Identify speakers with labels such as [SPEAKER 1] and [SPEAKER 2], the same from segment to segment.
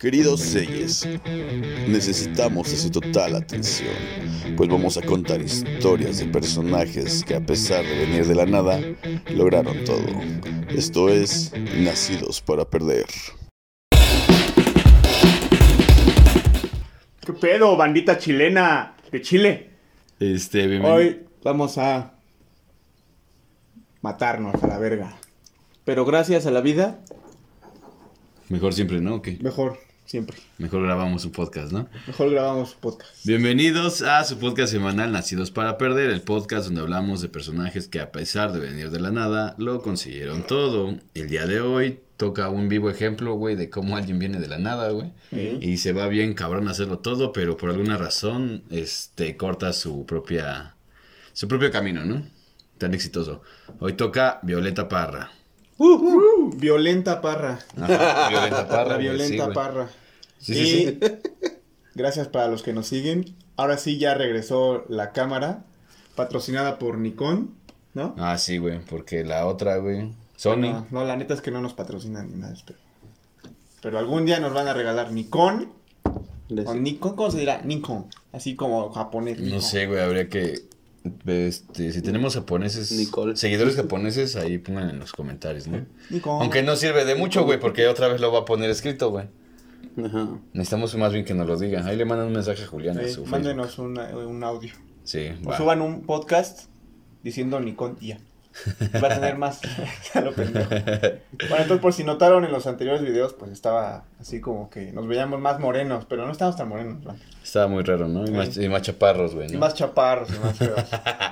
[SPEAKER 1] Queridos Seyes, necesitamos de su total atención, pues vamos a contar historias de personajes que a pesar de venir de la nada, lograron todo. Esto es Nacidos para Perder.
[SPEAKER 2] ¿Qué pedo, bandita chilena de Chile?
[SPEAKER 3] Este, bienvenido.
[SPEAKER 2] Hoy vamos a matarnos a la verga. Pero gracias a la vida,
[SPEAKER 3] Mejor siempre, ¿no? ¿O qué?
[SPEAKER 2] mejor siempre.
[SPEAKER 3] Mejor grabamos un podcast, ¿no?
[SPEAKER 2] Mejor grabamos podcast.
[SPEAKER 3] Bienvenidos a su podcast semanal Nacidos para Perder, el podcast donde hablamos de personajes que a pesar de venir de la nada, lo consiguieron todo. El día de hoy toca un vivo ejemplo, güey, de cómo alguien viene de la nada, güey.
[SPEAKER 2] Sí.
[SPEAKER 3] Y se va bien cabrón a hacerlo todo, pero por alguna razón, este, corta su propia, su propio camino, ¿no? Tan exitoso. Hoy toca Violeta Parra.
[SPEAKER 2] Uh, violenta parra.
[SPEAKER 3] Ajá, Violeta Parra.
[SPEAKER 2] la violenta
[SPEAKER 3] sí,
[SPEAKER 2] parra.
[SPEAKER 3] Sí,
[SPEAKER 2] y
[SPEAKER 3] sí,
[SPEAKER 2] gracias para los que nos siguen. Ahora sí ya regresó la cámara, patrocinada por Nikon, ¿no?
[SPEAKER 3] Ah, sí, güey, porque la otra, güey, Sony.
[SPEAKER 2] No, no, la neta es que no nos patrocinan ni nada. Pero, pero algún día nos van a regalar Nikon. O Nikon, ¿cómo se dirá? Nikon. Así como japonés.
[SPEAKER 3] No sé, güey, habría que. Este, si tenemos japoneses,
[SPEAKER 4] Nicole.
[SPEAKER 3] seguidores japoneses, ahí pongan en los comentarios, ¿no? Aunque no sirve de mucho, güey, porque otra vez lo va a poner escrito, güey.
[SPEAKER 4] Ajá.
[SPEAKER 3] Necesitamos más bien que nos lo digan. Ahí le mandan un mensaje a Julián a
[SPEAKER 2] Sí,
[SPEAKER 3] su
[SPEAKER 2] mándenos una- un audio.
[SPEAKER 3] Sí,
[SPEAKER 2] O
[SPEAKER 3] va.
[SPEAKER 2] suban un podcast diciendo Nikon y ya. Va a tener más. a lo pendejo. Bueno, entonces por si notaron en los anteriores videos, pues estaba así como que nos veíamos más morenos, pero no estábamos tan morenos. ¿no?
[SPEAKER 3] Estaba muy raro, ¿no? Y más, y más chaparros, güey,
[SPEAKER 2] Y más chaparros y más feos.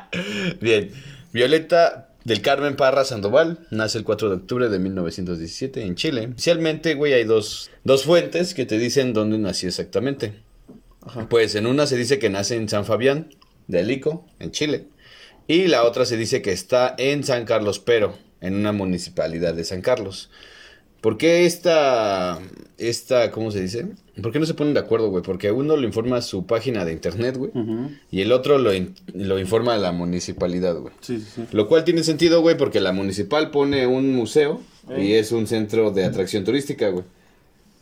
[SPEAKER 3] Bien. Violeta del Carmen Parra Sandoval nace el 4 de octubre de 1917 en Chile. Inicialmente, güey, hay dos, dos fuentes que te dicen dónde nació exactamente.
[SPEAKER 2] Ajá.
[SPEAKER 3] Pues en una se dice que nace en San Fabián de Alico, en Chile. Y la otra se dice que está en San Carlos Pero, en una municipalidad de San Carlos. ¿Por qué esta, esta, cómo se dice? ¿Por qué no se ponen de acuerdo, güey? Porque uno lo informa a su página de internet, güey. Y el otro lo, in- lo informa a la municipalidad, güey.
[SPEAKER 4] Sí, sí, sí.
[SPEAKER 3] Lo cual tiene sentido, güey, porque la municipal pone un museo y es un centro de atracción turística, güey.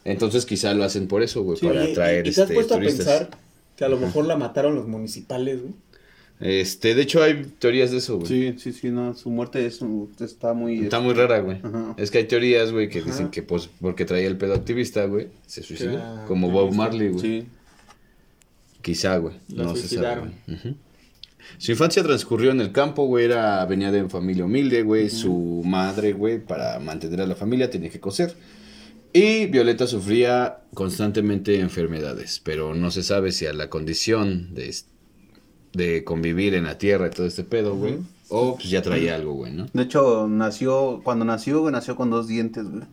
[SPEAKER 3] Entonces quizá lo hacen por eso, güey,
[SPEAKER 2] Sí,
[SPEAKER 3] para atraer
[SPEAKER 2] ¿y, y te has
[SPEAKER 3] este,
[SPEAKER 2] puesto
[SPEAKER 3] turistas.
[SPEAKER 2] a pensar que a lo mejor la mataron los municipales, güey?
[SPEAKER 3] Este, de hecho hay teorías de eso, güey.
[SPEAKER 4] Sí, sí, sí, no, su muerte es, está muy...
[SPEAKER 3] Está muy rara, güey.
[SPEAKER 4] Ajá.
[SPEAKER 3] Es que hay teorías, güey, que
[SPEAKER 2] Ajá.
[SPEAKER 3] dicen que pues porque traía el pedo activista, güey, se suicidó. Como Bob. Marley, güey.
[SPEAKER 4] Sí.
[SPEAKER 3] Quizá, güey.
[SPEAKER 2] Lo
[SPEAKER 3] No se sabe. Ujú. Su infancia transcurrió en el campo, güey. Era, venía de familia humilde, güey. Su madre, güey, para mantener a la familia tenía que coser. Y Violeta sufría constantemente enfermedades, pero no se sabe si a la condición de, es- de convivir en la tierra y todo este pedo, güey. O pues ya traía algo, güey, ¿no?
[SPEAKER 4] De hecho, nació, cuando nació, güey, nació con dos dientes, güey.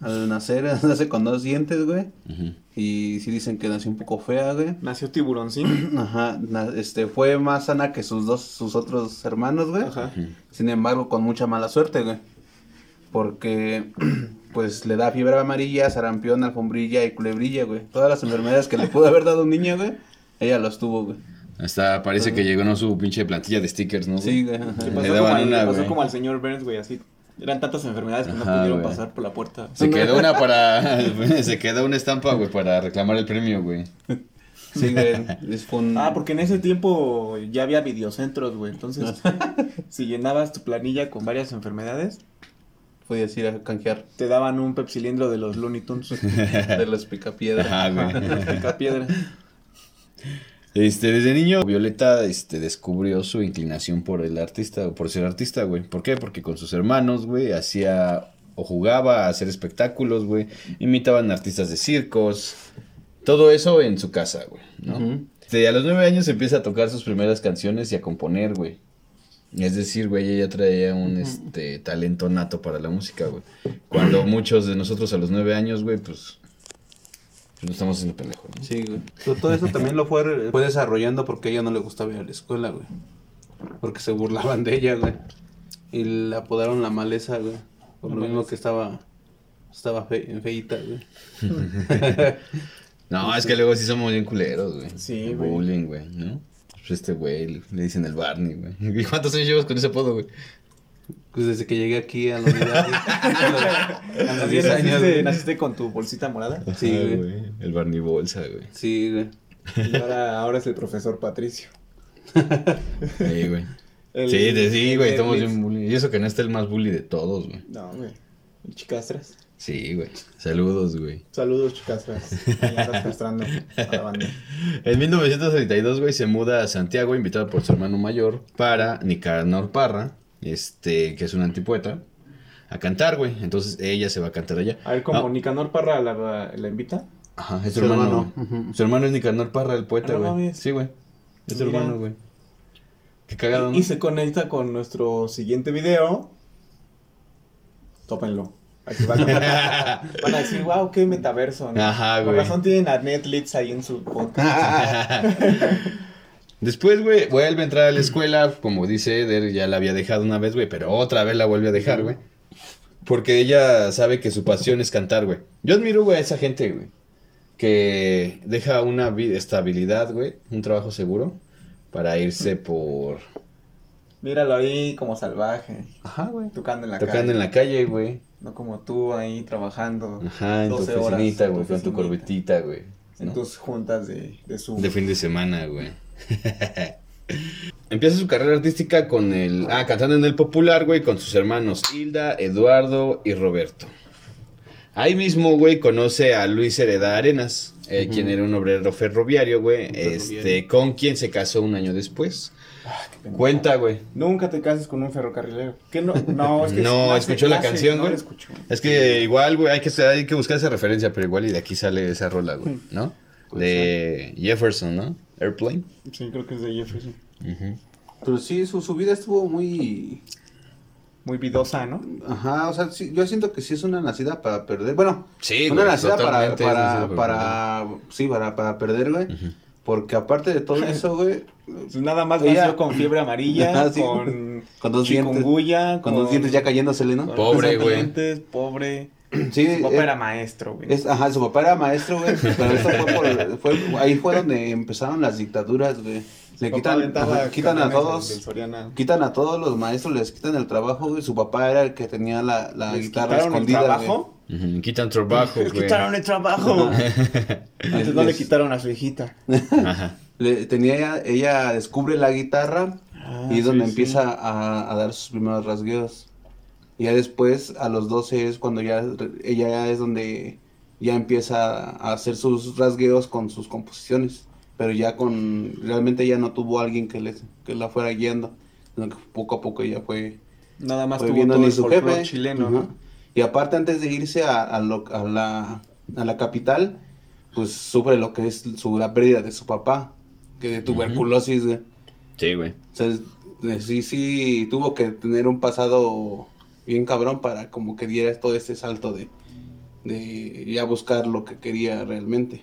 [SPEAKER 4] Al nacer, nace con dos dientes, güey.
[SPEAKER 3] Ujú.
[SPEAKER 4] Y sí dicen que nació un poco fea, güey.
[SPEAKER 2] Nació tiburoncín.
[SPEAKER 4] Ajá, este, fue más sana que sus dos, sus otros hermanos, güey.
[SPEAKER 2] Ajá.
[SPEAKER 4] Sin embargo, con mucha mala suerte, güey. Porque, pues, le da fiebre amarilla, sarampión, alfombrilla y culebrilla, güey. Todas las enfermedades que le pudo haber dado un niño, güey, ella las tuvo, güey.
[SPEAKER 3] Hasta parece que llegó, ¿no? Su pinche plantilla de stickers, ¿no?
[SPEAKER 4] Sí, güey.
[SPEAKER 2] Le
[SPEAKER 3] daban
[SPEAKER 2] como,
[SPEAKER 3] una,
[SPEAKER 2] le pasó
[SPEAKER 3] güey.
[SPEAKER 2] como al señor Burns, güey, así. Eran tantas enfermedades que no pudieron
[SPEAKER 3] güey.
[SPEAKER 2] pasar por la puerta.
[SPEAKER 3] Se quedó una para. se quedó una estampa, güey, para reclamar el premio, güey.
[SPEAKER 4] Sí, güey.
[SPEAKER 2] Ah, porque en ese tiempo ya había videocentros, güey. Entonces, si llenabas tu planilla con varias enfermedades,
[SPEAKER 4] Podías ir a canjear
[SPEAKER 2] te daban un pepsilindro de los Looney Tunes.
[SPEAKER 4] de los picapiedra.
[SPEAKER 3] Ajá, güey.
[SPEAKER 2] Pica piedra.
[SPEAKER 3] Este, desde niño, Violeta, este, descubrió su inclinación por el artista, por ser artista, güey. ¿Por qué? Porque con sus hermanos, güey, hacía o jugaba a hacer espectáculos, güey. Imitaban artistas de circos. Todo eso en su casa, güey, ¿no? Este, a los nueve años empieza a tocar sus primeras canciones y a componer, güey. Es decir, güey, ella traía un este, talento nato para la música, güey. Cuando muchos de nosotros a los nueve años, güey, pues no estamos haciendo pendejo, ¿no?
[SPEAKER 4] Sí, güey. Pero todo eso también lo fue, fue desarrollando porque a ella no le gustaba ir a la escuela, güey. Porque se burlaban de ella, güey. Y le apodaron la maleza, güey. Por lo mismo que estaba, estaba fe, feíta, güey.
[SPEAKER 3] No, es que luego sí somos bien culeros, güey.
[SPEAKER 2] Sí, güey.
[SPEAKER 3] Bullying, güey, ¿no? Pues este güey le le dicen el Barney, güey. ¿Y cuántos años llevas con ese apodo, güey?
[SPEAKER 4] Pues desde que llegué aquí a la unidad. a los 10 años.
[SPEAKER 2] ¿Naciste, con tu bolsita morada?
[SPEAKER 4] Sí, güey.
[SPEAKER 3] El Barney Bolsa, güey.
[SPEAKER 4] Sí, güey.
[SPEAKER 2] Y ahora, ahora es el profesor Patricio.
[SPEAKER 3] Sí, güey.
[SPEAKER 2] El-
[SPEAKER 3] Sí, güey,
[SPEAKER 2] el
[SPEAKER 3] estamos
[SPEAKER 2] Netflix.
[SPEAKER 3] bien bully. Y eso que no está el más bully de todos, güey.
[SPEAKER 2] No, güey. El Chicastras.
[SPEAKER 3] Sí, güey. Saludos, güey.
[SPEAKER 2] Saludos, Chicastras. Ahí andas castrando a la banda.
[SPEAKER 3] En 1932, güey, se muda a Santiago, invitado por su hermano mayor, para Nicanor Parra, este, que es un antipoeta, a cantar, güey. Entonces ella se va a cantar allá.
[SPEAKER 2] A ver, como
[SPEAKER 3] Ah,
[SPEAKER 2] Nicanor Parra la, la invita.
[SPEAKER 3] Ajá, es su
[SPEAKER 4] Su
[SPEAKER 3] hermano.
[SPEAKER 4] hermano.
[SPEAKER 3] Su hermano es Nicanor Parra, el poeta,
[SPEAKER 2] Ah, no
[SPEAKER 3] güey. sí, güey. Es su hermano, güey. Qué cagado, ¿no?
[SPEAKER 2] Y se conecta con nuestro siguiente video. Tópenlo. Aquí van, a, van a decir, wow, qué metaverso. ¿no?
[SPEAKER 3] Ajá, güey.
[SPEAKER 2] razón tienen a Netflix ahí en su podcast.
[SPEAKER 3] Después, güey, vuelve a entrar a la escuela, como dice Eder, ya la había dejado una vez, güey, pero otra vez la vuelve a dejar, güey. Porque ella sabe que su pasión es cantar, güey. Yo admiro, güey, a esa gente, güey, que deja una estabilidad, güey, un trabajo seguro, para irse por...
[SPEAKER 2] Míralo ahí como salvaje.
[SPEAKER 3] Ajá, güey.
[SPEAKER 2] Tocando en la
[SPEAKER 3] Tocando
[SPEAKER 2] calle.
[SPEAKER 3] en la calle, güey.
[SPEAKER 2] No como tú ahí trabajando.
[SPEAKER 3] Ajá, en tu
[SPEAKER 2] 12 horas
[SPEAKER 3] oficinita,
[SPEAKER 2] tu
[SPEAKER 3] güey, con tu corbetita, güey.
[SPEAKER 2] En tus juntas de, de Zoom.
[SPEAKER 3] De fin de semana, güey. Empieza su carrera artística con el. Ah, cantando en el popular, güey, con sus hermanos Hilda, Eduardo y Roberto. Ahí mismo, güey, conoce a Luis Hereda Arenas, eh, quien era un obrero ferroviario, güey, este, con quien se casó un año después.
[SPEAKER 2] Ah.
[SPEAKER 3] Cuenta, güey.
[SPEAKER 2] Nunca te cases con un ferrocarrilero. ¿Qué no? No, es que
[SPEAKER 3] No, escuchó la canción, güey. Es que igual, güey, hay que, hay que buscar esa referencia, pero igual y de aquí sale esa rola, güey, ¿no? De Jefferson, ¿no? Airplane.
[SPEAKER 2] Sí, creo que es de Jefferson.
[SPEAKER 4] Pero sí, su, su vida estuvo muy...
[SPEAKER 2] Muy vidosa, ¿no?
[SPEAKER 4] Ajá, o sea, sí, yo siento que sí es una nacida para perder. Bueno,
[SPEAKER 3] Sí,
[SPEAKER 4] una
[SPEAKER 3] güey,
[SPEAKER 4] nacida para, para, para, sí, para, para perder, güey. Porque aparte de todo eso, güey,
[SPEAKER 2] Pues nada más
[SPEAKER 4] Ella-
[SPEAKER 2] nació con fiebre amarilla,
[SPEAKER 4] Ah, sí.
[SPEAKER 2] con
[SPEAKER 4] con dos dientes,
[SPEAKER 2] chikungunya,
[SPEAKER 4] con dos dientes ya cayéndosele, ¿no?
[SPEAKER 2] con
[SPEAKER 3] Pobre, güey.
[SPEAKER 2] pobre.
[SPEAKER 4] Sí,
[SPEAKER 2] Su papá
[SPEAKER 4] eh,
[SPEAKER 2] era maestro, güey.
[SPEAKER 4] es- ajá, su papá era maestro, güey, pero eso fue por, fue, ahí fue donde empezaron las dictaduras, güey. Le quitan, ajá, quitan a todos, quitan a todos los maestros, les quitan el trabajo, güey. Su papá era el que tenía la, la
[SPEAKER 2] Les
[SPEAKER 4] guitarra
[SPEAKER 2] quitaron el
[SPEAKER 4] escondida,
[SPEAKER 2] trabajo.
[SPEAKER 3] Ujú, Quitan trabajo,
[SPEAKER 2] Les
[SPEAKER 3] güey.
[SPEAKER 2] quitaron el trabajo. Antes no le quitaron a su hijita.
[SPEAKER 3] Ajá.
[SPEAKER 4] Le- tenía ella, ella descubre la guitarra
[SPEAKER 2] Ah,
[SPEAKER 4] y es
[SPEAKER 2] sí,
[SPEAKER 4] donde
[SPEAKER 2] sí.
[SPEAKER 4] empieza a, a dar sus primeros rasgueos. Y ya después, a los 12 es cuando ya ella es donde ya empieza a hacer sus rasgueos con sus composiciones. Pero ya con, realmente ya no tuvo alguien que, les, que la fuera guiando. Sino que poco a poco ella fue,
[SPEAKER 2] Nada más
[SPEAKER 4] fue
[SPEAKER 2] tuvo
[SPEAKER 4] viendo
[SPEAKER 2] todo
[SPEAKER 4] ni
[SPEAKER 2] el
[SPEAKER 4] su jefe.
[SPEAKER 2] chileno. ¿no?
[SPEAKER 4] Y aparte antes de irse a, a lo- a la, a la capital, pues sufre lo que es su, la pérdida de su papá, que de tuberculosis, güey.
[SPEAKER 3] Sí, güey.
[SPEAKER 4] O sea, eh, sí, sí, tuvo que tener un pasado bien cabrón para como que diera todo ese salto de, de ya buscar lo que quería realmente.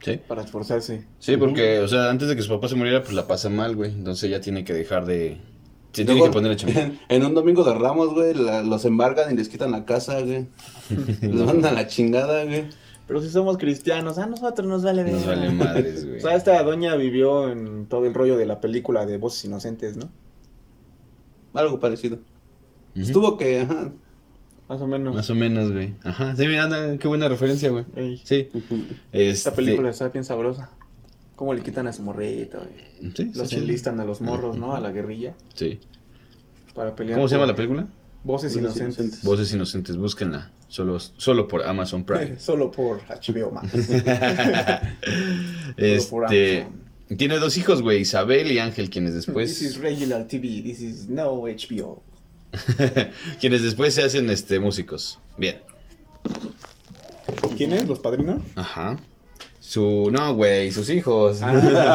[SPEAKER 3] Sí.
[SPEAKER 2] Para esforzarse.
[SPEAKER 3] Sí, porque, o sea, antes de que su papá se muriera, pues la pasa mal, güey. Entonces ella tiene que dejar de. Se tiene que poner chambear.
[SPEAKER 4] en, en un domingo de Ramos, güey, la- los embargan y les quitan la casa, güey. los mandan a la chingada, güey.
[SPEAKER 2] Pero si somos cristianos, a nosotros nos vale
[SPEAKER 3] Nos vale madres, güey.
[SPEAKER 2] O sea, esta doña vivió en todo el rollo de la película de Voces Inocentes, ¿no?
[SPEAKER 4] Algo parecido. Estuvo que, ajá.
[SPEAKER 2] Más o menos.
[SPEAKER 3] Más o menos, güey. Ajá. Sí, mira, anda, qué buena referencia, güey.
[SPEAKER 2] Ey,
[SPEAKER 3] Sí.
[SPEAKER 2] Esta
[SPEAKER 3] Este...
[SPEAKER 2] película está bien sabrosa. Cómo le quitan a su morrito, güey.
[SPEAKER 3] Sí,
[SPEAKER 2] Los
[SPEAKER 3] sí,
[SPEAKER 2] enlistan a los morros, ¿no? A la guerrilla.
[SPEAKER 3] Sí.
[SPEAKER 2] Para pelear.
[SPEAKER 3] ¿Cómo se llama
[SPEAKER 2] por
[SPEAKER 3] la película?
[SPEAKER 2] Voces
[SPEAKER 4] Voces
[SPEAKER 2] Inocentes.
[SPEAKER 4] Inocentes.
[SPEAKER 3] Voces Inocentes, búsquenla. Solo, solo por Amazon Prime.
[SPEAKER 2] Solo por HBO Max. por
[SPEAKER 3] este.
[SPEAKER 2] Amazon.
[SPEAKER 3] Tiene dos hijos, güey, Isabel y Ángel, quienes
[SPEAKER 2] This is
[SPEAKER 3] después.
[SPEAKER 2] regular TV. This is no HBO.
[SPEAKER 3] quienes después se hacen este músicos. Bien.
[SPEAKER 2] ¿Quiénes? ¿Los padrinos?
[SPEAKER 3] Ajá. Su. No, güey, sus hijos.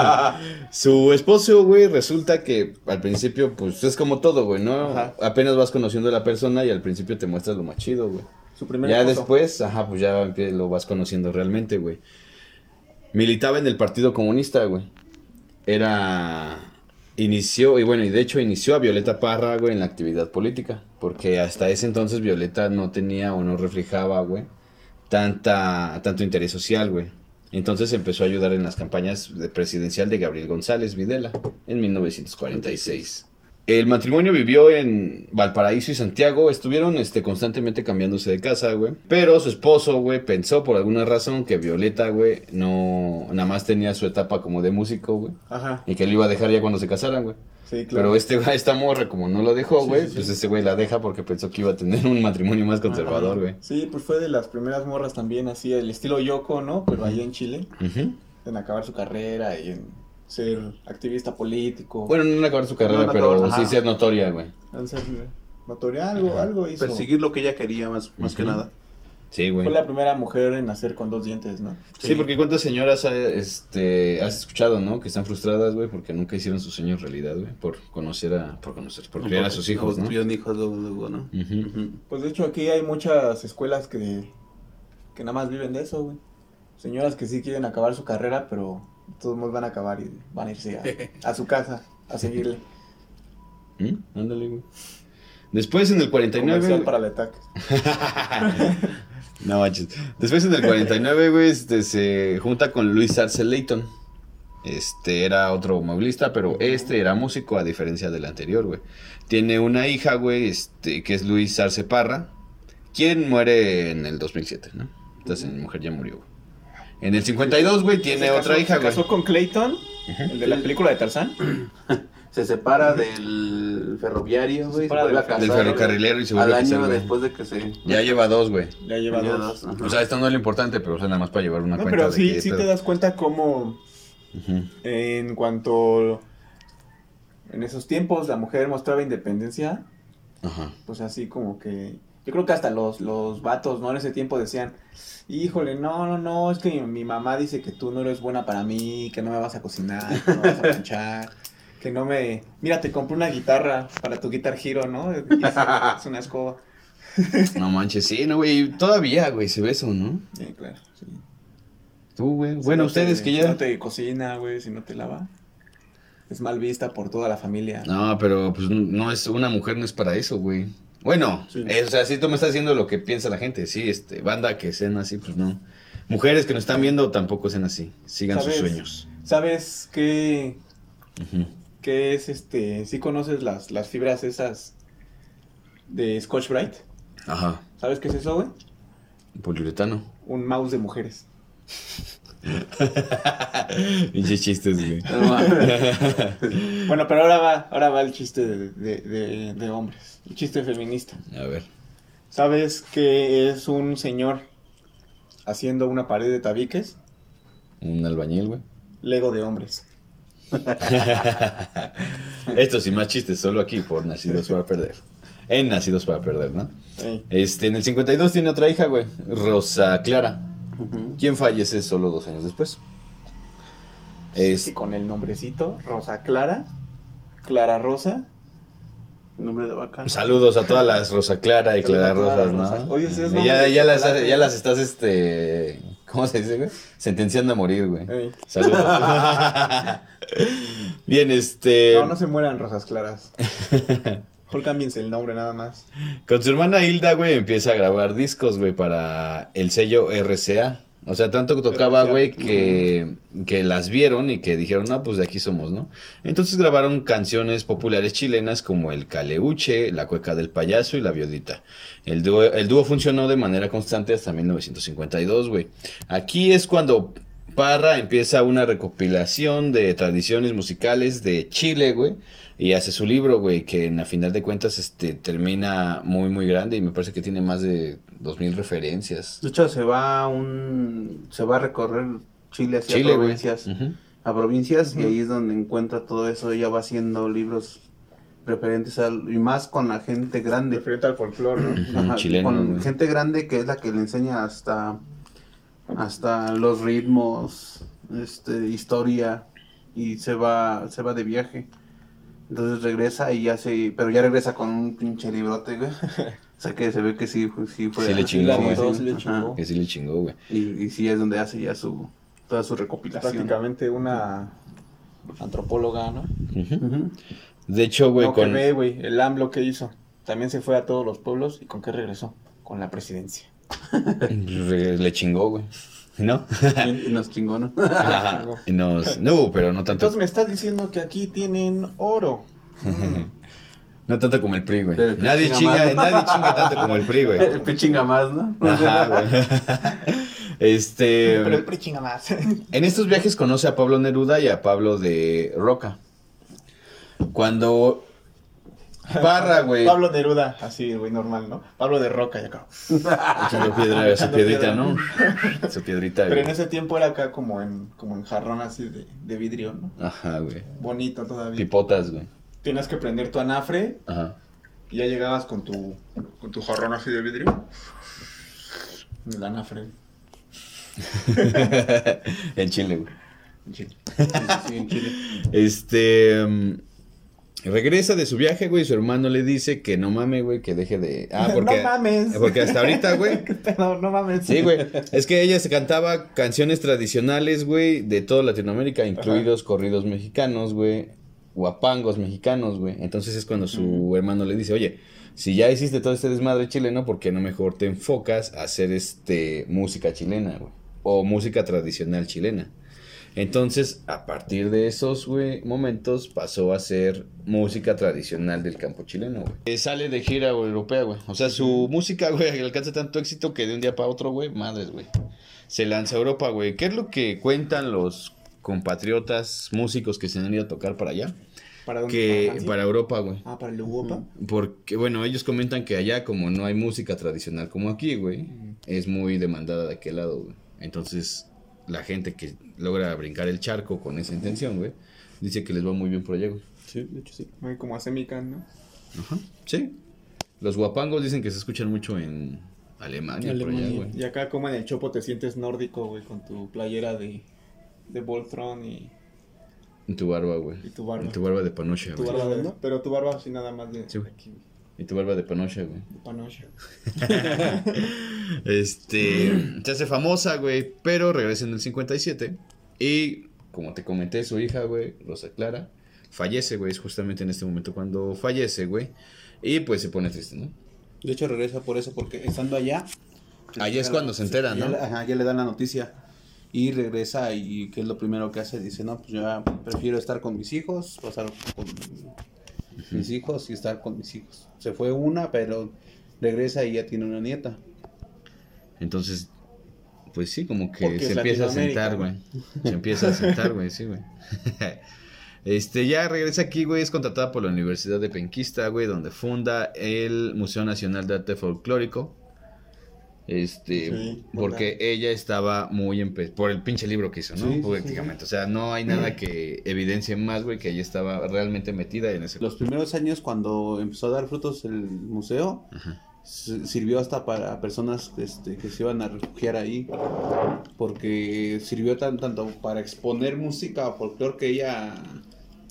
[SPEAKER 3] Su esposo, güey, resulta que al principio, pues es como todo, güey, ¿no?
[SPEAKER 2] Ajá.
[SPEAKER 3] Apenas vas conociendo a la persona y al principio te muestras lo más chido, güey.
[SPEAKER 2] Su primer
[SPEAKER 3] Ya
[SPEAKER 2] esposo.
[SPEAKER 3] después, ajá, pues ya lo vas conociendo realmente, güey. Militaba en el Partido Comunista, güey. Era. Inició, y bueno, y de hecho inició a Violeta Parra, güey, en la actividad política. Porque hasta ese entonces Violeta no tenía o no reflejaba, güey, tanta, tanto interés social, güey. Entonces empezó a ayudar en las campañas de presidencial de Gabriel González Videla en 1946. El matrimonio vivió en Valparaíso y Santiago. Estuvieron este, constantemente cambiándose de casa, güey. Pero su esposo, güey, pensó por alguna razón que Violeta, güey, no. Nada más tenía su etapa como de músico, güey.
[SPEAKER 2] Ajá.
[SPEAKER 3] Y que lo iba a dejar ya cuando se casaran, güey.
[SPEAKER 2] Sí, claro.
[SPEAKER 3] Pero este güey, esta morra, como no lo dejó, güey,
[SPEAKER 2] sí, sí.
[SPEAKER 3] pues ese güey la deja porque pensó que iba a tener un matrimonio más conservador, güey.
[SPEAKER 2] Sí, pues fue de las primeras morras también, así, el estilo Yoko, ¿no? Pero allá en Chile,
[SPEAKER 3] Ujú.
[SPEAKER 2] en acabar su carrera y en ser activista político.
[SPEAKER 3] Bueno, no en acabar su carrera,
[SPEAKER 4] No
[SPEAKER 3] pero
[SPEAKER 4] acabar,
[SPEAKER 3] sí ser notoria, güey.
[SPEAKER 2] en ser notoria, algo, algo hizo.
[SPEAKER 4] Perseguir lo que ella quería más, más que nada.
[SPEAKER 3] Sí, güey.
[SPEAKER 2] Fue la primera mujer en nacer con dos dientes, ¿no?
[SPEAKER 3] Sí, porque cuántas señoras ha- este, has escuchado, ¿no? Que están frustradas, güey, porque nunca hicieron su sueño realidad, güey. Por conocer a, por conocer, por criar a sus hijos, ¿no?
[SPEAKER 4] Tuvieron hijos luego, luego, ¿no?
[SPEAKER 2] Pues de hecho aquí hay muchas escuelas que, que nada más viven de eso, güey. Señoras que sí quieren acabar su carrera, pero todos modos van a acabar y van a irse a, a su casa a seguirle.
[SPEAKER 3] ¿Mm? Ándale, güey. Después en el 49,
[SPEAKER 2] Comercial
[SPEAKER 3] güey.
[SPEAKER 2] para el ataque.
[SPEAKER 3] No manches. Después en el 49, güey, este, se junta con Luis Arce Leighton. Este era otro movilista, pero este era músico a diferencia del anterior, güey. Tiene una hija, güey, este, que es Luis Arce Parra, quien muere en el 2007, ¿no? Entonces, mi mujer ya murió, güey. En el 52, güey, tiene
[SPEAKER 2] Se
[SPEAKER 3] otra
[SPEAKER 2] casó-
[SPEAKER 3] hija,
[SPEAKER 2] Se
[SPEAKER 3] güey.
[SPEAKER 2] casó con Clayton, el de la película de Tarzán.
[SPEAKER 4] Se separa del ferroviario, güey. Se a
[SPEAKER 2] del
[SPEAKER 4] casar,
[SPEAKER 3] Del ferrocarrilero y se
[SPEAKER 4] Al
[SPEAKER 3] vuelve a casar,
[SPEAKER 4] año después de que se...
[SPEAKER 3] Ya lleva dos, güey.
[SPEAKER 2] Ya lleva
[SPEAKER 4] Ya
[SPEAKER 2] dos.
[SPEAKER 3] O sea, esto no es lo importante, pero o sea, nada más para llevar una
[SPEAKER 2] No,
[SPEAKER 3] cuenta
[SPEAKER 2] pero
[SPEAKER 3] de
[SPEAKER 2] sí,
[SPEAKER 3] que
[SPEAKER 2] sí te das cuenta cómo en cuanto en esos tiempos la mujer mostraba independencia,
[SPEAKER 3] Ajá.
[SPEAKER 2] pues así como que yo creo que hasta los, los vatos, ¿no? En ese tiempo decían, híjole, no, no, no, es que mi, mi mamá dice que tú no eres buena para mí, que no me vas a cocinar, que no me vas a planchar, que no me... Mira, te compré una guitarra para tu Guitar Hero, ¿no? Es, es una escoba.
[SPEAKER 3] No manches, sí, no, güey. Todavía, güey, se ve eso, ¿no?
[SPEAKER 2] Sí, claro, sí.
[SPEAKER 3] Tú, güey.
[SPEAKER 2] Si
[SPEAKER 3] Bueno,
[SPEAKER 2] no
[SPEAKER 3] ustedes
[SPEAKER 2] te-
[SPEAKER 3] que
[SPEAKER 2] Si
[SPEAKER 3] ya.
[SPEAKER 2] no te cocina, güey, si no te lava. Es mal vista por toda la familia.
[SPEAKER 3] No, pero pues no es. Una mujer no es para eso, güey. Bueno,
[SPEAKER 2] Sí.
[SPEAKER 3] eh, o sea, si tú me estás diciendo lo que piensa la gente, sí, este, banda que sean así, pues no. Mujeres que nos están viendo tampoco sean así. Sigan sus sueños.
[SPEAKER 2] ¿Sabes qué, qué es este? ¿Sí conoces las, las fibras esas de Scotch Bright?
[SPEAKER 3] Ajá.
[SPEAKER 2] ¿Sabes qué es eso, güey?
[SPEAKER 3] Poliuretano.
[SPEAKER 2] Un mouse de mujeres.
[SPEAKER 3] Pinches chistes, güey.
[SPEAKER 4] No.
[SPEAKER 2] Bueno, pero ahora va, ahora va el chiste de, de- de- de hombres. El chiste feminista.
[SPEAKER 3] A ver.
[SPEAKER 2] ¿Sabes qué es un señor haciendo una pared de tabiques?
[SPEAKER 3] Un albañil, güey.
[SPEAKER 2] Lego de hombres.
[SPEAKER 3] Estos y más chistes solo aquí por Nacidos para Perder. En Nacidos para Perder, ¿no? Este, en el 52 tiene otra hija, güey. Rosa Clara.
[SPEAKER 4] Ujú.
[SPEAKER 3] ¿Quién fallece solo dos años después? Es,
[SPEAKER 2] Y con el nombrecito, Rosa Clara, Clara Rosa.
[SPEAKER 4] Nombre de vaca.
[SPEAKER 3] saludos a todas las Rosa Clara y Clara Rosas. ¿no?
[SPEAKER 2] Oye, ese es
[SPEAKER 3] ya, ya, las,
[SPEAKER 2] chocolate.
[SPEAKER 3] ya las estás, este, ¿cómo se dice, güey? Sentenciando a morir, güey.
[SPEAKER 2] Ey.
[SPEAKER 3] Saludos. Bien, este...
[SPEAKER 2] No, no se mueran Rosas Claras. Mejor cámbiense el nombre nada más.
[SPEAKER 3] Con su hermana Hilda, güey, empieza a grabar discos, güey, para el sello RCA. O sea, tanto que tocaba, güey, que, que las vieron y que dijeron, no, pues de aquí somos, ¿no? Entonces grabaron canciones populares chilenas como El Caleuche, La Cueca del Payaso y La Viodita. El dúo, el dúo funcionó de manera constante hasta 1952, güey. Aquí es cuando Parra empieza una recopilación de tradiciones musicales de Chile, güey. Y hace su libro, güey, que en a final de cuentas este, termina muy, muy grande y me parece que tiene más de 2.000 referencias.
[SPEAKER 4] De hecho, se va a un... Se va a recorrer Chile hacia
[SPEAKER 3] Chile,
[SPEAKER 4] provincias. A provincias y ahí es donde encuentra todo eso. Ella va haciendo libros referentes al... Y más con la gente grande.
[SPEAKER 2] Referente al folclore, ¿no?
[SPEAKER 4] Ajá,
[SPEAKER 3] chileno,
[SPEAKER 4] con
[SPEAKER 3] güey.
[SPEAKER 4] gente grande que es la que le enseña hasta hasta los ritmos, este, historia y se va se va de viaje. Entonces regresa y ya se pero ya regresa con un pinche librote, güey. O sea que se ve que sí fue- sí fue
[SPEAKER 3] Sí le chingó,
[SPEAKER 4] sí,
[SPEAKER 3] güey.
[SPEAKER 4] sí,
[SPEAKER 2] Sí le chingó.
[SPEAKER 3] Que sí le chingó, güey.
[SPEAKER 4] Y, y sí es donde hace ya su toda su recopilación.
[SPEAKER 2] Prácticamente una antropóloga, ¿no?
[SPEAKER 3] De hecho, güey,
[SPEAKER 2] no, que
[SPEAKER 3] con...
[SPEAKER 2] ve, güey, el AMLO que hizo. También se fue a todos los pueblos y ¿con qué regresó? Con la presidencia.
[SPEAKER 3] Re- le chingó, güey. ¿No?
[SPEAKER 4] Y, nos chingó, ¿no?
[SPEAKER 3] Ajá. Y nos... No, pero no tanto.
[SPEAKER 2] Entonces me estás diciendo que aquí tienen oro.
[SPEAKER 3] No tanto como el PRI, güey.
[SPEAKER 4] PRI
[SPEAKER 3] Nadie
[SPEAKER 4] chinga más.
[SPEAKER 3] nadie chinga tanto como el PRI, güey.
[SPEAKER 4] El chinga más, ¿no?
[SPEAKER 3] Ajá, güey. Este.
[SPEAKER 2] Pero el PRI chinga más.
[SPEAKER 3] En estos viajes conoce a Pablo Neruda y a Pablo de Roca. Cuando Parra, güey.
[SPEAKER 2] Pablo Neruda, así, güey, normal, ¿no? Pablo de Roca y acá.
[SPEAKER 3] Echando piedra, su piedrita. ¿no? Su piedrita,
[SPEAKER 2] Pero en ese tiempo era acá como en, como en jarrón así de, de vidrio, ¿no?
[SPEAKER 3] Ajá, güey.
[SPEAKER 2] Bonito todavía.
[SPEAKER 3] Pipotas, güey.
[SPEAKER 2] Tienes que prender tu anafre
[SPEAKER 3] Ajá.
[SPEAKER 2] y ya llegabas con tu, con tu jarrón así de vidrio. El anafre.
[SPEAKER 3] en Chile, güey.
[SPEAKER 2] Sí.
[SPEAKER 4] Sí, en Chile.
[SPEAKER 3] Este. Regresa de su viaje, güey. y Su hermano le dice que no mame, güey, que deje de. Ah, porque.
[SPEAKER 2] no mames.
[SPEAKER 3] Porque hasta ahorita, güey.
[SPEAKER 2] no, no mames.
[SPEAKER 3] Sí, güey. Es que ella se cantaba canciones tradicionales, güey, de toda Latinoamérica, incluidos corridos mexicanos, güey, guapangos mexicanos, güey. Entonces es cuando su hermano le dice, oye, si ya hiciste todo este desmadre chileno, ¿por qué no mejor te enfocas a hacer este música chilena, güey? O música tradicional chilena. Entonces, a partir de esos, güey, momentos, pasó a ser música tradicional del campo chileno, güey. Eh, sale de gira europea, güey. O sea, su música, güey, alcanza tanto éxito que de un día para otro, güey, madres, güey. Se lanza a Europa, güey. ¿Qué es lo que cuentan los compatriotas músicos que se han ido a tocar para allá?
[SPEAKER 2] ¿Para dónde?
[SPEAKER 3] Que para Europa, güey.
[SPEAKER 2] Ah, para el Europa.
[SPEAKER 3] Porque, bueno, ellos comentan que allá, como no hay música tradicional como aquí, güey, es muy demandada de aquel lado, güey. Entonces, la gente que logra brincar el charco con esa intención, güey, dice que les va muy bien por allá, güey.
[SPEAKER 4] Sí, de hecho sí.
[SPEAKER 2] Como a Semican, ¿no?
[SPEAKER 3] Ajá. Sí. Los guapangos dicen que se escuchan mucho en Alemania, por allá,
[SPEAKER 4] Alemania.
[SPEAKER 3] güey.
[SPEAKER 2] Y acá como en el Chopo te sientes nórdico, güey, con tu playera de, de Voltron y
[SPEAKER 3] En tu barba, güey.
[SPEAKER 2] Y tu barba.
[SPEAKER 3] En tu barba de panocha,
[SPEAKER 2] tu
[SPEAKER 3] güey.
[SPEAKER 2] barba de... Pero tu barba así nada más de,
[SPEAKER 3] Sí, güey. Y tu barba de panocha, güey.
[SPEAKER 2] de panocha.
[SPEAKER 3] Este, se hace famosa, güey, pero regresa en el 57 y, como te comenté, su hija, güey, Rosa Clara, fallece, güey, es justamente en este momento cuando fallece, güey, y pues se pone triste, ¿no?
[SPEAKER 4] De hecho regresa por eso, porque estando allá...
[SPEAKER 3] Allá es cuando se enteran,
[SPEAKER 4] ya
[SPEAKER 3] ¿no?
[SPEAKER 4] le- Ajá, ya le dan la noticia. Y regresa y ¿qué es lo primero que hace? Dice, no, pues yo ya prefiero estar con mis hijos, pasar con mis hijos y estar con mis hijos. Se fue una, pero regresa y ya tiene una nieta.
[SPEAKER 3] Entonces, pues sí, como que
[SPEAKER 2] Porque
[SPEAKER 3] se empieza a sentar, güey. Se empieza a sentar, güey, sí, güey. Este, ya regresa aquí, güey, es contratada por la Universidad de Penquista, güey, donde funda el Museo Nacional de Arte Folclórico. Este,
[SPEAKER 2] Sí,
[SPEAKER 3] porque ella estaba muy empe por el pinche libro que hizo, ¿no?
[SPEAKER 4] Sí, sí,
[SPEAKER 3] Prácticamente. O sea, no hay nada que evidencie más, güey, que ella estaba realmente metida en ese.
[SPEAKER 4] Los primeros años cuando empezó a dar frutos el museo,
[SPEAKER 3] Ajá.
[SPEAKER 4] sirvió hasta para personas este, que se iban a refugiar ahí, porque sirvió tan, tanto para exponer música folclore que ella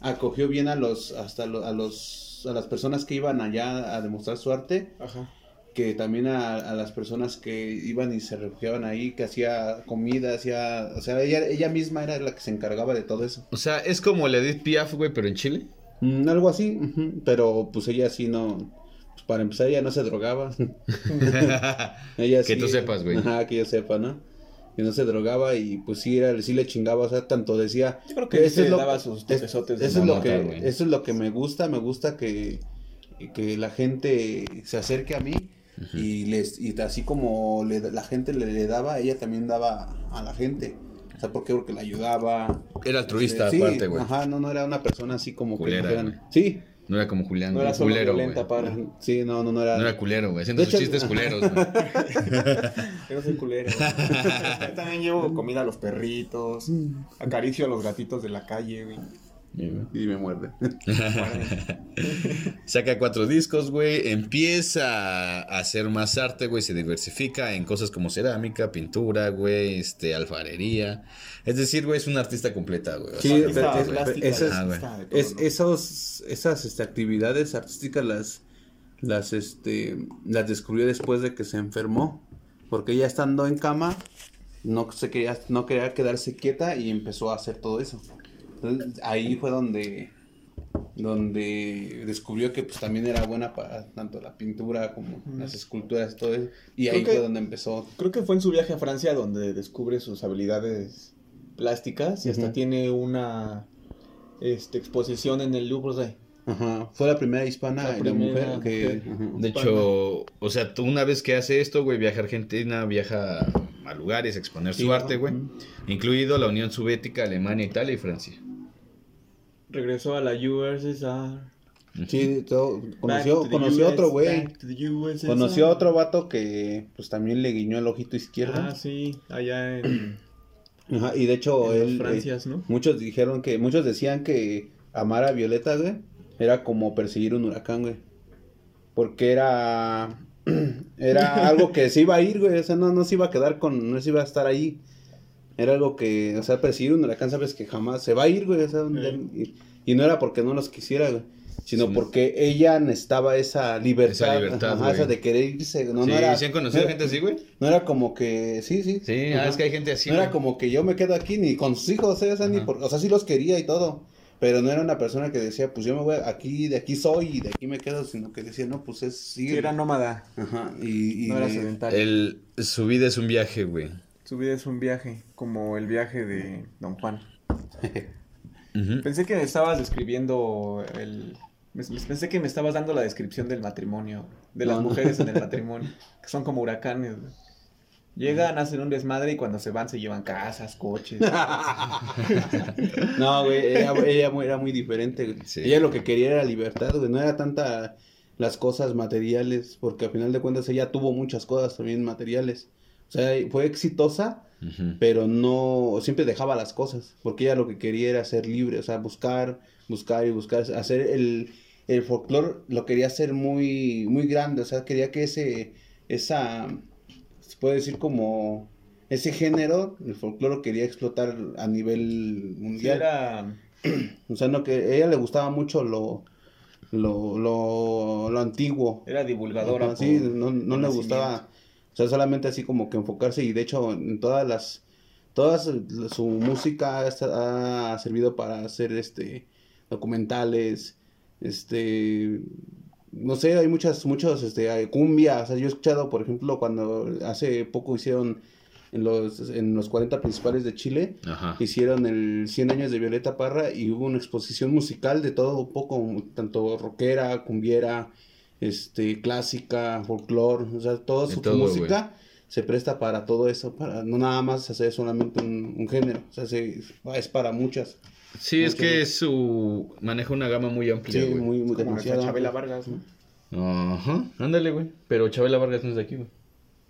[SPEAKER 4] acogió bien a los hasta lo- a los a las personas que iban allá a demostrar su arte,
[SPEAKER 2] Ajá.
[SPEAKER 4] Que también a, a las personas que iban y se refugiaban ahí, que hacía comida, hacía, o sea, ella, ella misma era la que se encargaba de todo eso.
[SPEAKER 3] O sea, es como la Edith Piaf, güey, pero en Chile.
[SPEAKER 4] Mm, algo así, pero pues ella sí no, pues, para empezar ella no se drogaba. ella
[SPEAKER 3] Que tú sepas, güey.
[SPEAKER 4] Ajá, que yo sepa, ¿no? Que no se drogaba y pues sí, era, sí le chingaba, o sea, tanto decía...
[SPEAKER 2] Yo creo que
[SPEAKER 4] eso
[SPEAKER 2] sí le daba sus
[SPEAKER 4] es- eso es lo que
[SPEAKER 3] güey.
[SPEAKER 4] Eso es lo que me gusta, me gusta que, que la gente se acerque a mí y les y así como le- la gente le, le daba, ella también daba a la gente. O sea, porque porque la ayudaba.
[SPEAKER 3] Era altruista,
[SPEAKER 4] Sí,
[SPEAKER 3] aparte, güey.
[SPEAKER 4] Ajá, no, no era una persona así como
[SPEAKER 3] Culera,
[SPEAKER 4] que Sí,
[SPEAKER 3] No era como Julián,
[SPEAKER 2] No era solo
[SPEAKER 3] culero,
[SPEAKER 2] violenta,
[SPEAKER 3] güey.
[SPEAKER 2] para.
[SPEAKER 4] sí, no, no, no era.
[SPEAKER 3] No era culero, güey. Haciendo sus
[SPEAKER 4] hecho-
[SPEAKER 3] chistes culeros, güey.
[SPEAKER 2] Yo no soy culero. Yo también llevo comida a los perritos. Acaricio a los gatitos de la calle, güey.
[SPEAKER 4] Y me muerde.
[SPEAKER 3] Saca cuatro discos, güey. Empieza a hacer más arte, güey. Se diversifica en cosas como cerámica, pintura, güey, este, alfarería. Es decir, güey, es una artista completa, güey.
[SPEAKER 4] Sí, esas- esas este, actividades artísticas las, las, este, las descubrió después de que se enfermó. Porque ella estando en cama, no, se quería, no quería quedarse quieta y empezó a hacer todo eso. Entonces, ahí fue donde, donde descubrió que pues también era buena para tanto la pintura como las esculturas, todo eso. Y
[SPEAKER 2] Creo
[SPEAKER 4] ahí
[SPEAKER 2] que-
[SPEAKER 4] fue donde empezó.
[SPEAKER 2] Creo que fue en su viaje a Francia donde descubre sus habilidades plásticas y hasta tiene una este, exposición en el Louvre.
[SPEAKER 4] Ajá, fue la primera hispana,
[SPEAKER 2] La
[SPEAKER 4] la,
[SPEAKER 2] primera
[SPEAKER 4] mujer que...
[SPEAKER 2] mujer.
[SPEAKER 3] De hecho, o sea, tú una vez que hace esto, güey, viaja a Argentina, viaja a lugares a exponer su arte, güey. Incluido la Unión Soviética, Alemania, Italia y Francia.
[SPEAKER 2] Regresó a la USSR.
[SPEAKER 4] Sí, todo- conoció, conoció
[SPEAKER 2] US,
[SPEAKER 4] otro güey. Conoció a otro vato que pues también le guiñó el ojito izquierdo.
[SPEAKER 2] Ah, sí, allá en,
[SPEAKER 4] Ajá, y de hecho
[SPEAKER 2] en
[SPEAKER 4] él...
[SPEAKER 2] las Francias,
[SPEAKER 4] eh,
[SPEAKER 2] ¿no?
[SPEAKER 4] muchos dijeron que... Muchos decían que amar a Violeta, güey, era como perseguir un huracán, güey. Porque era... Era algo que se iba a ir, güey. O sea, no, no se iba a quedar con... No se iba a estar ahí. Era algo que... O sea, perseguir un huracán, sabes que jamás se va a ir, güey. o sea, y, y no era porque no los quisiera, güey. Sino
[SPEAKER 3] Sí.
[SPEAKER 4] porque ella necesitaba esa libertad.
[SPEAKER 3] Esa libertad,
[SPEAKER 4] ajá,
[SPEAKER 3] güey.
[SPEAKER 4] esa de querer irse. No,
[SPEAKER 3] sí,
[SPEAKER 4] no era,
[SPEAKER 3] ¿sí han conocido
[SPEAKER 4] no-
[SPEAKER 3] gente así, güey?
[SPEAKER 4] No era como que... Sí, sí.
[SPEAKER 3] Sí,
[SPEAKER 4] Ajá.
[SPEAKER 3] ah, es que hay gente así,
[SPEAKER 4] no era como que yo me quedo aquí ni con sus hijos, ¿eh? o sea, ni
[SPEAKER 3] Ajá.
[SPEAKER 4] por, o sea, sí los quería y todo, pero no era una persona que decía, pues yo me voy aquí, de aquí soy y de aquí me quedo, sino que decía, no, pues es,
[SPEAKER 2] Sí,
[SPEAKER 4] sigue.
[SPEAKER 2] era nómada,
[SPEAKER 4] Ajá, y, y
[SPEAKER 2] no era
[SPEAKER 4] de-
[SPEAKER 2] sedentario.
[SPEAKER 3] El, su vida es un viaje, güey.
[SPEAKER 2] Su vida es un viaje, como el viaje de Don Juan. Pensé que me estabas describiendo el... Pensé que me estabas dando la descripción del matrimonio, de las
[SPEAKER 4] No, no.
[SPEAKER 2] mujeres en el matrimonio, que son como huracanes. Llegan, hacen un desmadre y cuando se van se llevan casas, coches.
[SPEAKER 4] No, güey, ella, ella era muy diferente.
[SPEAKER 3] Sí.
[SPEAKER 4] Ella lo que quería era libertad, güey, no era tanta las cosas materiales, porque al final de cuentas ella tuvo muchas cosas también materiales. O sea, fue exitosa, pero no siempre dejaba las cosas, porque ella lo que quería era ser libre, o sea, buscar, buscar y buscar, hacer el, el folclore lo quería hacer muy, muy grande, o sea, quería que ese, esa, se puede decir como, ese género, el folclore lo quería explotar a nivel
[SPEAKER 2] Sí,
[SPEAKER 4] mundial.
[SPEAKER 2] era...
[SPEAKER 4] O sea, no que a ella le gustaba mucho lo, lo, lo, lo antiguo.
[SPEAKER 2] Era divulgadora.
[SPEAKER 4] Ajá, sí, no, no le gustaba, sea, solamente así como que enfocarse y de hecho en todas las, todas su música ha, servido para hacer este documentales, este, no sé, hay muchas, muchos, este, hay cumbia, o sea, yo he escuchado, por ejemplo, cuando hace poco hicieron en los, en los 40 principales de Chile,
[SPEAKER 3] Ajá.
[SPEAKER 4] hicieron el 100 años de Violeta Parra y hubo una exposición musical de todo un poco, tanto rockera, cumbiera, este, clásica, folclore, o sea, toda su
[SPEAKER 3] todo,
[SPEAKER 4] música se presta para todo eso, para no nada más hacer solamente un, un género, o sea, se- es para muchas.
[SPEAKER 3] Sí, es que su maneja una gama muy amplia,
[SPEAKER 4] Sí, muy, muy
[SPEAKER 2] Como. Chabela Vargas, ¿no?
[SPEAKER 3] Ajá, ándale, güey. Pero Chabela Vargas no es de aquí, güey.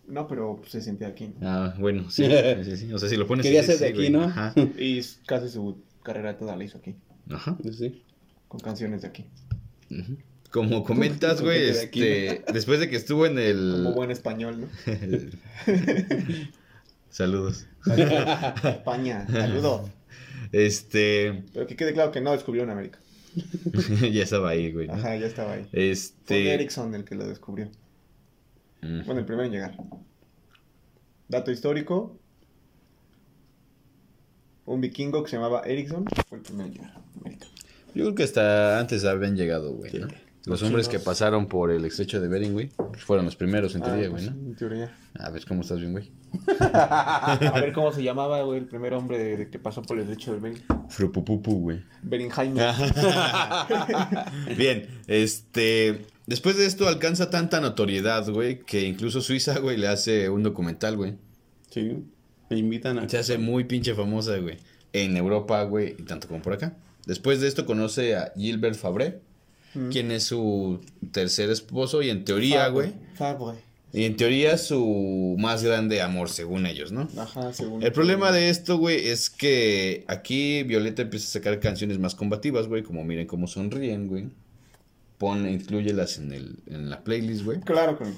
[SPEAKER 2] No, pero se siente aquí. ¿no?
[SPEAKER 3] Ah, bueno, sí, sí, sí. O sea, si lo pones
[SPEAKER 4] Quería ser de
[SPEAKER 3] sí,
[SPEAKER 4] aquí,
[SPEAKER 3] güey.
[SPEAKER 4] ¿no?
[SPEAKER 3] Ajá.
[SPEAKER 2] Y casi su carrera toda la hizo aquí,
[SPEAKER 3] Ajá.
[SPEAKER 4] Sí.
[SPEAKER 2] con canciones de aquí.
[SPEAKER 3] ujú. Como comentas, güey, este, después de que estuvo en
[SPEAKER 2] Como
[SPEAKER 3] el...
[SPEAKER 2] buen español, ¿no?
[SPEAKER 3] Saludos.
[SPEAKER 2] España, saludos.
[SPEAKER 3] Este,
[SPEAKER 2] Pero que quede claro que no descubrieron América.
[SPEAKER 3] ya estaba ahí, güey. ¿no?
[SPEAKER 2] Ajá, ya estaba ahí.
[SPEAKER 3] Este...
[SPEAKER 2] Fue Erickson el que lo descubrió.
[SPEAKER 3] mm,
[SPEAKER 2] Bueno, el primero en llegar. Dato histórico. Un vikingo que se llamaba Erickson fue el primero en llegar a América.
[SPEAKER 3] Yo creo que hasta antes habían llegado, güey,
[SPEAKER 4] Sí.
[SPEAKER 3] ¿no? Los hombres que pasaron por el estrecho de Bering, güey, pues fueron los primeros en teoría,
[SPEAKER 2] Ah,
[SPEAKER 3] güey,
[SPEAKER 2] pues,
[SPEAKER 3] ¿no?
[SPEAKER 2] En teoría.
[SPEAKER 3] A ver cómo estás bien, güey.
[SPEAKER 2] A ver cómo se llamaba, güey, el primer hombre de, de que pasó por el derecho del Bering.
[SPEAKER 3] Frupupupu, güey.
[SPEAKER 2] Beringhaime.
[SPEAKER 3] Bien, este. Después de esto alcanza tanta notoriedad, güey, que incluso Suiza, güey, le hace un documental, güey.
[SPEAKER 4] Sí. Me invitan a...
[SPEAKER 3] Se hace muy pinche famosa, güey. En Europa, güey, y tanto como por acá. Después de esto conoce a Gilbert Fabre,
[SPEAKER 2] Mm.
[SPEAKER 3] quien es su tercer esposo y en teoría, güey. Y en teoría su más grande amor, según ellos, ¿no?
[SPEAKER 2] Ajá, según.
[SPEAKER 3] El problema de esto, güey, es que aquí Violeta empieza a sacar canciones más combativas, güey, como miren cómo sonríen, güey. Pon, incluyelas en, el, en la playlist, güey.
[SPEAKER 2] Claro que no.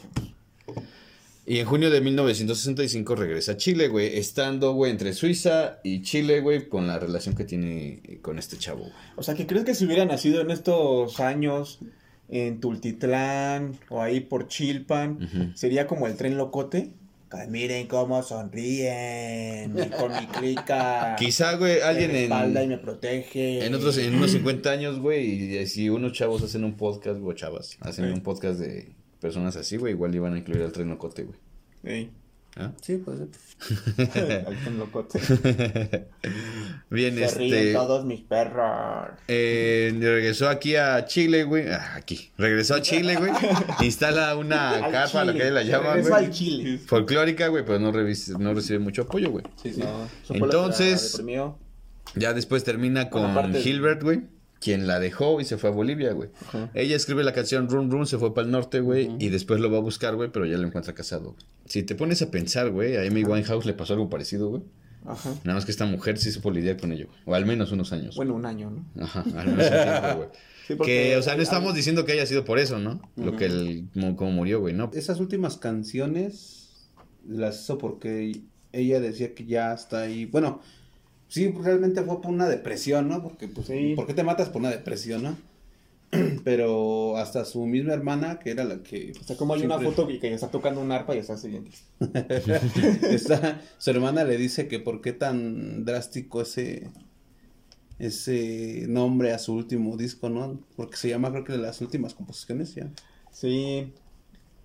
[SPEAKER 3] Y en junio de 1965 regresa a Chile, güey, estando, güey, entre Suiza y Chile, güey, con la relación que tiene eh, con este chavo, güey.
[SPEAKER 2] O sea, que crees que si hubiera nacido en estos años en Tultitlán o ahí por Chilpan, sería como el tren locote. Que Miren cómo sonríen y con mi clica.
[SPEAKER 3] Quizá, güey, alguien
[SPEAKER 2] me respalda y
[SPEAKER 3] en,
[SPEAKER 2] me protege.
[SPEAKER 3] en otros, en unos 50 años, güey, y si unos chavos hacen un podcast, o chavas, hacen un podcast de personas así, güey, igual iban a incluir al tren locote, güey.
[SPEAKER 2] Ey,
[SPEAKER 3] ¿Ah?
[SPEAKER 4] Sí, pues...
[SPEAKER 2] al tren locote.
[SPEAKER 3] Bien,
[SPEAKER 2] Se ríen
[SPEAKER 3] este.
[SPEAKER 2] todos mis perros.
[SPEAKER 3] eh, regresó aquí a Chile, güey. Ah, aquí. Regresó a Chile, güey. Instala una carpa, lo que la llaman, güey.
[SPEAKER 2] al Chile.
[SPEAKER 3] Folclórica, güey, pero no, no recibe mucho apoyo, güey.
[SPEAKER 4] Sí, sí.
[SPEAKER 2] No,
[SPEAKER 3] Entonces-. Ya después termina con Hilbert, güey. Quien la dejó y se fue a Bolivia, güey. Ella escribe la canción Run Run, se fue para el norte, güey. Y después lo va a buscar, güey, pero ya lo encuentra casado. güey. Si te pones a pensar, güey, a Amy Winehouse le pasó algo parecido, güey.
[SPEAKER 2] Ajá.
[SPEAKER 3] Nada más que esta mujer sí supo lidiar con ello, güey. O al menos unos años.
[SPEAKER 2] Bueno, un año, ¿no?
[SPEAKER 3] Ajá, al menos un tiempo, güey.
[SPEAKER 2] Sí, porque-
[SPEAKER 3] que, o sea, no estamos diciendo que haya sido por eso, ¿no? Lo que él, como, como murió, güey, ¿no?
[SPEAKER 4] Esas últimas canciones las hizo porque ella decía que ya está ahí. Bueno, sí, realmente fue por una depresión, ¿no? Porque, pues,
[SPEAKER 2] Sí.
[SPEAKER 4] ¿por qué te matas por una depresión, no? Pero hasta su misma hermana, que era la que.
[SPEAKER 2] O sea, como hay una foto y que está tocando un arpa y está siguiente.
[SPEAKER 4] Está- su hermana le dice que por qué tan drástico ese ese nombre a su último disco, ¿no? Porque se llama creo que de las últimas composiciones ya.
[SPEAKER 2] Sí.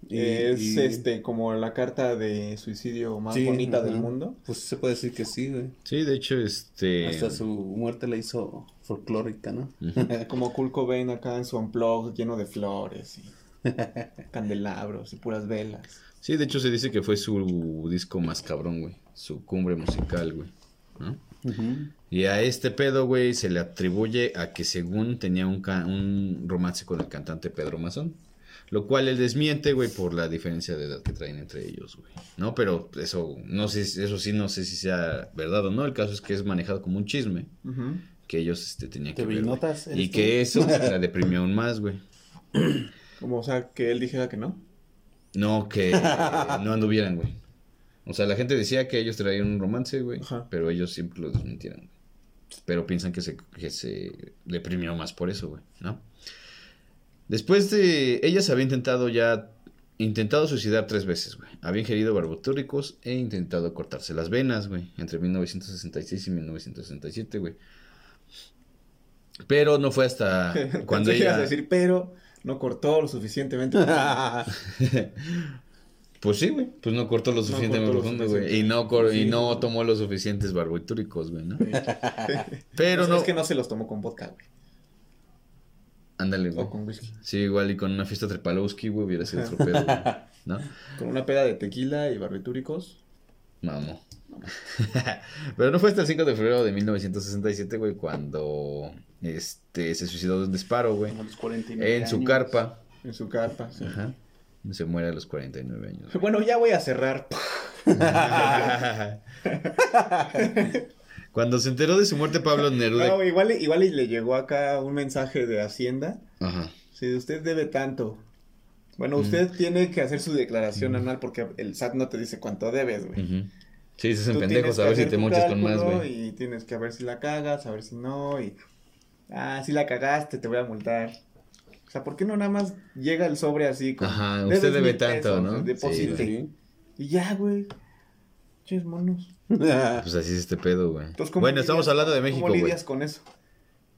[SPEAKER 4] Y-
[SPEAKER 2] es
[SPEAKER 4] y-
[SPEAKER 2] este como la carta de suicidio más
[SPEAKER 4] Sí,
[SPEAKER 2] bonita del mundo.
[SPEAKER 4] Pues se puede decir que sí, güey.
[SPEAKER 3] Sí, de hecho, este...
[SPEAKER 4] Hasta su muerte la hizo folclórica, ¿no?
[SPEAKER 2] Como Kurt Cobain acá en su unplug lleno de flores y candelabros y puras velas.
[SPEAKER 3] Sí, de hecho se dice que fue su disco más cabrón, güey. Su cumbre musical, güey. Y a este pedo, güey, se le atribuye a que según tenía un, un romance con el cantante Pedro Mazón. Lo cual él desmiente, güey, por la diferencia de edad que traen entre ellos, güey. No, pero eso, no sé, si- eso sí, no sé si sea verdad o no. El caso es que es manejado como un chisme que ellos este, tenían que
[SPEAKER 4] ¿Te
[SPEAKER 3] ver.
[SPEAKER 4] notas?
[SPEAKER 3] Y que eso la deprimió aún más, güey.
[SPEAKER 2] Como, o sea, que él dijera que no.
[SPEAKER 3] No, que no anduvieran, güey. O sea, la gente decía que ellos traían un romance, güey,
[SPEAKER 2] Ajá.
[SPEAKER 3] pero ellos siempre lo desmintieran. güey. Pero piensan que se, que se deprimió más por eso, güey, ¿no? Después de... Ella se había intentado ya... Intentado suicidar tres veces, güey. Había ingerido barbitúricos e intentado cortarse las venas, güey. Entre 1966 y 1967, güey. Pero no fue hasta cuando ella...
[SPEAKER 2] decir, pero no cortó lo suficientemente.
[SPEAKER 3] Pues sí, güey. Pues no cortó lo suficientemente profundo, güey. Y no, cor- y no tomó los suficientes barbitúricos, güey, ¿no? Pero
[SPEAKER 2] sea,
[SPEAKER 3] no.
[SPEAKER 2] Es que no se los tomó con vodka, güey.
[SPEAKER 3] Ándale, güey.
[SPEAKER 2] O con whisky.
[SPEAKER 3] Sí, igual y con una fiesta Trepalowski, güey, hubiera sido otro pedo, güey. ¿No?
[SPEAKER 2] Con una peda de tequila y barbitúricos.
[SPEAKER 3] Mamó. Pero no fue hasta el 5 de febrero de 1967, güey, cuando este se suicidó de un disparo, güey.
[SPEAKER 4] Como a los 49
[SPEAKER 3] En su
[SPEAKER 4] años.
[SPEAKER 3] carpa.
[SPEAKER 2] En su carpa. sí.
[SPEAKER 3] Ajá. Se muere a los 49 años.
[SPEAKER 2] Bueno, ya voy a cerrar.
[SPEAKER 3] Cuando se enteró de su muerte, Pablo Neruda.
[SPEAKER 2] No, igual, igual y le llegó acá un mensaje de Hacienda.
[SPEAKER 3] Ajá.
[SPEAKER 2] Si usted debe tanto. Bueno, usted tiene que hacer su declaración anual porque el SAT no te dice cuánto debes, güey.
[SPEAKER 3] Ujú. Sí, se hacen
[SPEAKER 2] Tú
[SPEAKER 3] pendejos a ver si te mochas con más, güey.
[SPEAKER 2] Y tienes que ver si la cagas, a ver si no. Y. Ah, si la cagaste, te voy a multar. O sea, ¿por qué no nada más llega el sobre así? Con,
[SPEAKER 3] Ajá,
[SPEAKER 2] "Debes
[SPEAKER 3] usted debe tanto,
[SPEAKER 2] pesos,
[SPEAKER 3] ¿no?
[SPEAKER 2] Deposite.
[SPEAKER 4] Sí.
[SPEAKER 2] Y ya, güey. Ches monos.
[SPEAKER 3] Pues así es este pedo, güey.
[SPEAKER 2] Entonces, ¿cómo
[SPEAKER 3] Bueno,
[SPEAKER 2] lidias-
[SPEAKER 3] estamos hablando de México,
[SPEAKER 2] ¿Cómo
[SPEAKER 3] güey.
[SPEAKER 2] lidias con eso?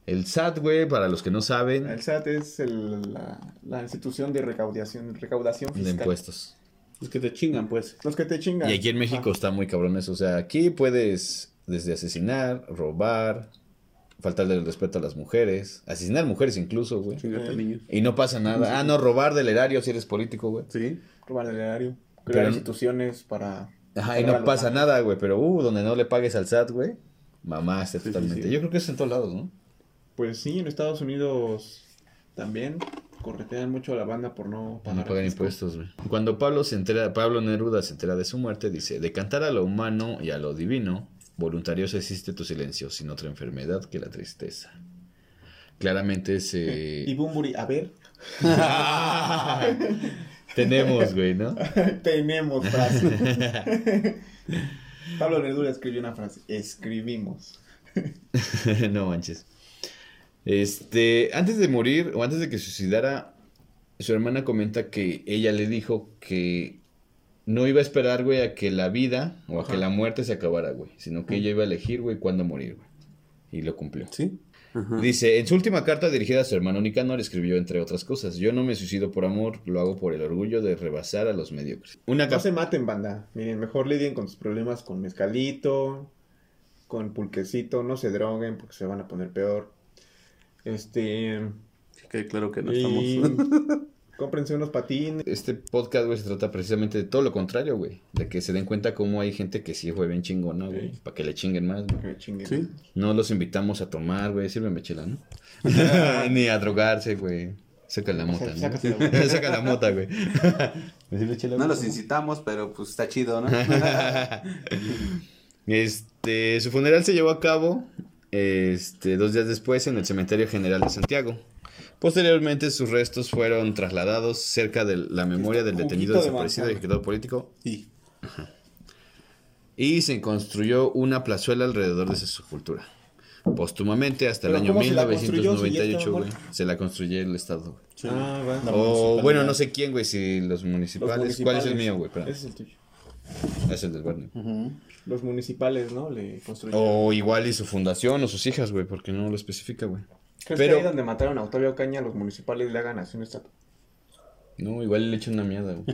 [SPEAKER 3] El SAT, güey, para los que no saben,
[SPEAKER 2] El SAT es el- la, la institución de recaudación, recaudación
[SPEAKER 3] de
[SPEAKER 2] fiscal.
[SPEAKER 3] impuestos.
[SPEAKER 4] Es que te chingan, pues.
[SPEAKER 2] Los que te chingan.
[SPEAKER 3] Y aquí en México está muy cabrón eso. O sea, aquí puedes desde asesinar, robar, faltarle el respeto a las mujeres, asesinar mujeres incluso, güey. Y no pasa nada. Ah, no, robar del erario si eres político, güey.
[SPEAKER 4] Sí.
[SPEAKER 2] Robar el erario. Crear
[SPEAKER 3] Pero-
[SPEAKER 2] instituciones para...
[SPEAKER 3] Ajá, y no pasa nada, güey. Pero, uh, donde no le pagues al SAT, güey, mamaste
[SPEAKER 4] Sí,
[SPEAKER 3] totalmente.
[SPEAKER 4] sí.
[SPEAKER 3] Yo creo que es en todos lados, ¿no?
[SPEAKER 2] Pues sí, en Estados Unidos también corretean mucho a la banda por no
[SPEAKER 3] Para no
[SPEAKER 2] pagar
[SPEAKER 3] pagar impuestos, güey. Cuando Pablo se entera, Pablo Neruda se entera de su muerte, dice, de cantar a lo humano y a lo divino, voluntarioso existe tu silencio, sin otra enfermedad que la tristeza. Claramente ese...
[SPEAKER 2] Y Bumburi, a ver,
[SPEAKER 3] Tenemos, güey, ¿no?
[SPEAKER 2] tenemos frase. Pablo Neruda escribió una frase, escribimos.
[SPEAKER 3] no manches. Este, antes de morir o antes de que suicidara, su hermana comenta que ella le dijo que no iba a esperar, güey, a que la vida o a que la muerte se acabara, güey, sino que ella iba a elegir, güey, cuándo morir, güey. Y lo cumplió.
[SPEAKER 4] Sí. Ajá.
[SPEAKER 3] Dice, en su última carta dirigida a su hermano Nicanor escribió entre otras cosas, yo no me suicido por amor, lo hago por el orgullo de rebasar a los mediocres. Una
[SPEAKER 2] No se maten, banda. Miren, mejor lidien con sus problemas con mezcalito, con pulquecito, no se droguen porque se van a poner peor. Este,
[SPEAKER 4] Que claro que no
[SPEAKER 2] y
[SPEAKER 4] estamos.
[SPEAKER 2] cómprense unos patines.
[SPEAKER 3] Este podcast, güey, se trata precisamente de todo lo contrario, güey. De que se den cuenta cómo hay gente que sí fue bien chingona, güey.
[SPEAKER 2] Sí.
[SPEAKER 3] Para que le chinguen más, güey.
[SPEAKER 2] Que me chinguen.
[SPEAKER 4] Sí.
[SPEAKER 3] No los invitamos a tomar, güey. Sírveme chela, ¿no? Ni a drogarse, güey. Saca la mota, ¿no?
[SPEAKER 2] Sácate la mota.
[SPEAKER 3] Saca la mota, güey. ¿Me sirve chela,
[SPEAKER 4] No los incitamos, pero pues está chido, ¿no?
[SPEAKER 3] Este, su funeral se llevó a cabo este, dos días después en el Cementerio General de Santiago. Posteriormente sus restos fueron trasladados cerca de la memoria del detenido desaparecido
[SPEAKER 2] manzana.
[SPEAKER 3] ejecutado político
[SPEAKER 4] Sí.
[SPEAKER 3] y se construyó una plazuela alrededor de su sepultura. Póstumamente, hasta el año
[SPEAKER 2] ¿cómo se la construyó si ya
[SPEAKER 3] 1998,
[SPEAKER 2] estaba
[SPEAKER 3] güey, se la construyó el Estado. güey.
[SPEAKER 2] Ah, va.
[SPEAKER 3] O bueno, no sé quién, güey, si los
[SPEAKER 2] Los
[SPEAKER 3] municipales. ¿Cuál es el mío, güey?
[SPEAKER 2] Ese es el tuyo.
[SPEAKER 3] Es el del Barney.
[SPEAKER 2] Los municipales, ¿no? Le construyeron.
[SPEAKER 3] O igual y su fundación o sus hijas, güey, porque no lo especifica, güey.
[SPEAKER 2] ¿Crees
[SPEAKER 3] pero-
[SPEAKER 2] que ahí donde mataron a Octavio Caña, los municipales le hagan así una estatua?
[SPEAKER 3] No, igual le echan una mierda, güey.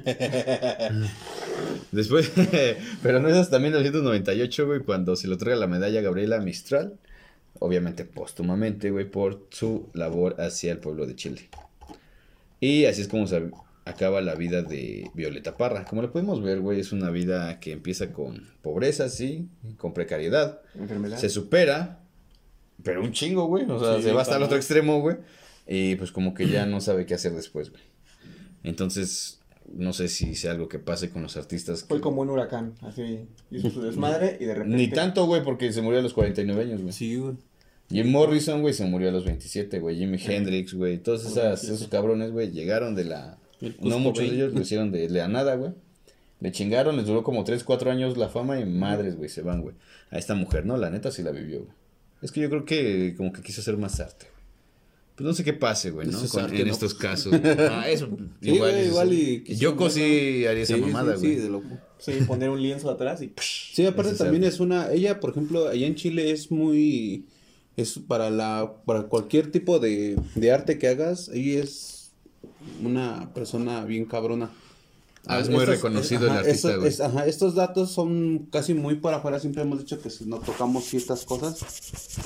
[SPEAKER 3] Después, pero no es hasta 1998, güey, cuando se le otorga la medalla a Gabriela Mistral. Obviamente póstumamente, güey, por su labor hacia el pueblo de Chile. Y así es como se acaba la vida de Violeta Parra. Como lo podemos ver, güey, es una vida que empieza con pobreza, sí, con precariedad.
[SPEAKER 2] Enfermedad.
[SPEAKER 3] Se supera, pero un chingo, güey. O sea,
[SPEAKER 4] Sí,
[SPEAKER 3] se va hasta el otro extremo, güey. Y pues como que ya no sabe qué hacer después, güey. Entonces, no sé si sea algo que pase con los artistas.
[SPEAKER 2] Fue
[SPEAKER 3] que-
[SPEAKER 2] como un huracán, así. Hizo su desmadre y de repente.
[SPEAKER 3] Ni tanto, güey, porque se murió a los 49 años, güey.
[SPEAKER 4] Sí, güey.
[SPEAKER 3] Jim Morrison, güey, se murió a los 27, güey. Jimi Hendrix, güey. Todos esas, esos cabrones, güey, llegaron de la... No muchos de ellos lo hicieron de la nada, güey. Le chingaron, les duró como 3, 4 años la fama y madres, güey, se van, güey. A esta mujer, ¿no? La neta sí la vivió, güey. Es que yo creo que como que quiso hacer más arte. Pues no sé qué pase, güey, ¿no?
[SPEAKER 4] Eso es
[SPEAKER 3] Con-
[SPEAKER 4] arte,
[SPEAKER 3] en
[SPEAKER 4] ¿no?
[SPEAKER 3] estos casos. güey. Ah, eso.
[SPEAKER 4] Sí,
[SPEAKER 3] igual,
[SPEAKER 4] güey,
[SPEAKER 3] es-
[SPEAKER 4] igual y quiso
[SPEAKER 3] Yoko sí
[SPEAKER 4] verlo.
[SPEAKER 3] haría esa
[SPEAKER 4] Sí,
[SPEAKER 3] mamada,
[SPEAKER 4] sí,
[SPEAKER 3] güey.
[SPEAKER 4] sí, de loco.
[SPEAKER 2] Sí, poner un lienzo atrás y.
[SPEAKER 4] Sí, aparte
[SPEAKER 3] es
[SPEAKER 4] también
[SPEAKER 3] arte.
[SPEAKER 4] es una, ella por ejemplo, allá en Chile es muy, es para la, para cualquier tipo de, de arte que hagas, ella es una persona bien cabrona.
[SPEAKER 3] Ah, es muy reconocido el artista,
[SPEAKER 4] estos-
[SPEAKER 3] güey.
[SPEAKER 4] es- ajá, estos datos son casi muy para afuera, siempre hemos dicho que si no tocamos ciertas cosas,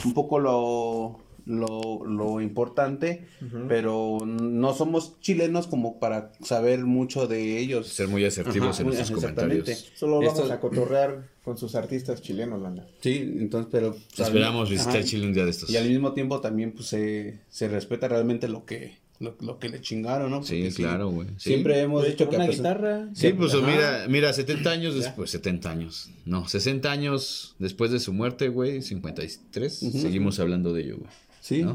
[SPEAKER 4] un poco lo, lo, lo importante, pero no somos chilenos como para saber mucho de ellos.
[SPEAKER 3] Ser muy asertivos
[SPEAKER 4] Ajá,
[SPEAKER 3] en nuestros comentarios.
[SPEAKER 2] Solo vamos
[SPEAKER 4] Esto-
[SPEAKER 2] a cotorrear con sus artistas chilenos, banda.
[SPEAKER 4] Sí, entonces, pero...
[SPEAKER 3] Esperamos visitar
[SPEAKER 4] Ajá,
[SPEAKER 3] Chile un día de estos.
[SPEAKER 4] Y al mismo tiempo también pues se, se respeta realmente lo que lo, lo que le chingaron, ¿no?
[SPEAKER 3] Sí, claro, güey. Sí.
[SPEAKER 4] Siempre hemos dicho
[SPEAKER 2] con
[SPEAKER 4] que
[SPEAKER 2] una
[SPEAKER 4] pesar-
[SPEAKER 2] guitarra.
[SPEAKER 3] Sí, pues
[SPEAKER 4] Ajá.
[SPEAKER 3] mira, mira, 70 años después, 70 años, no, 60 años después de su muerte, güey, 53,
[SPEAKER 4] Ujú.
[SPEAKER 3] seguimos hablando de ello, güey.
[SPEAKER 4] Sí.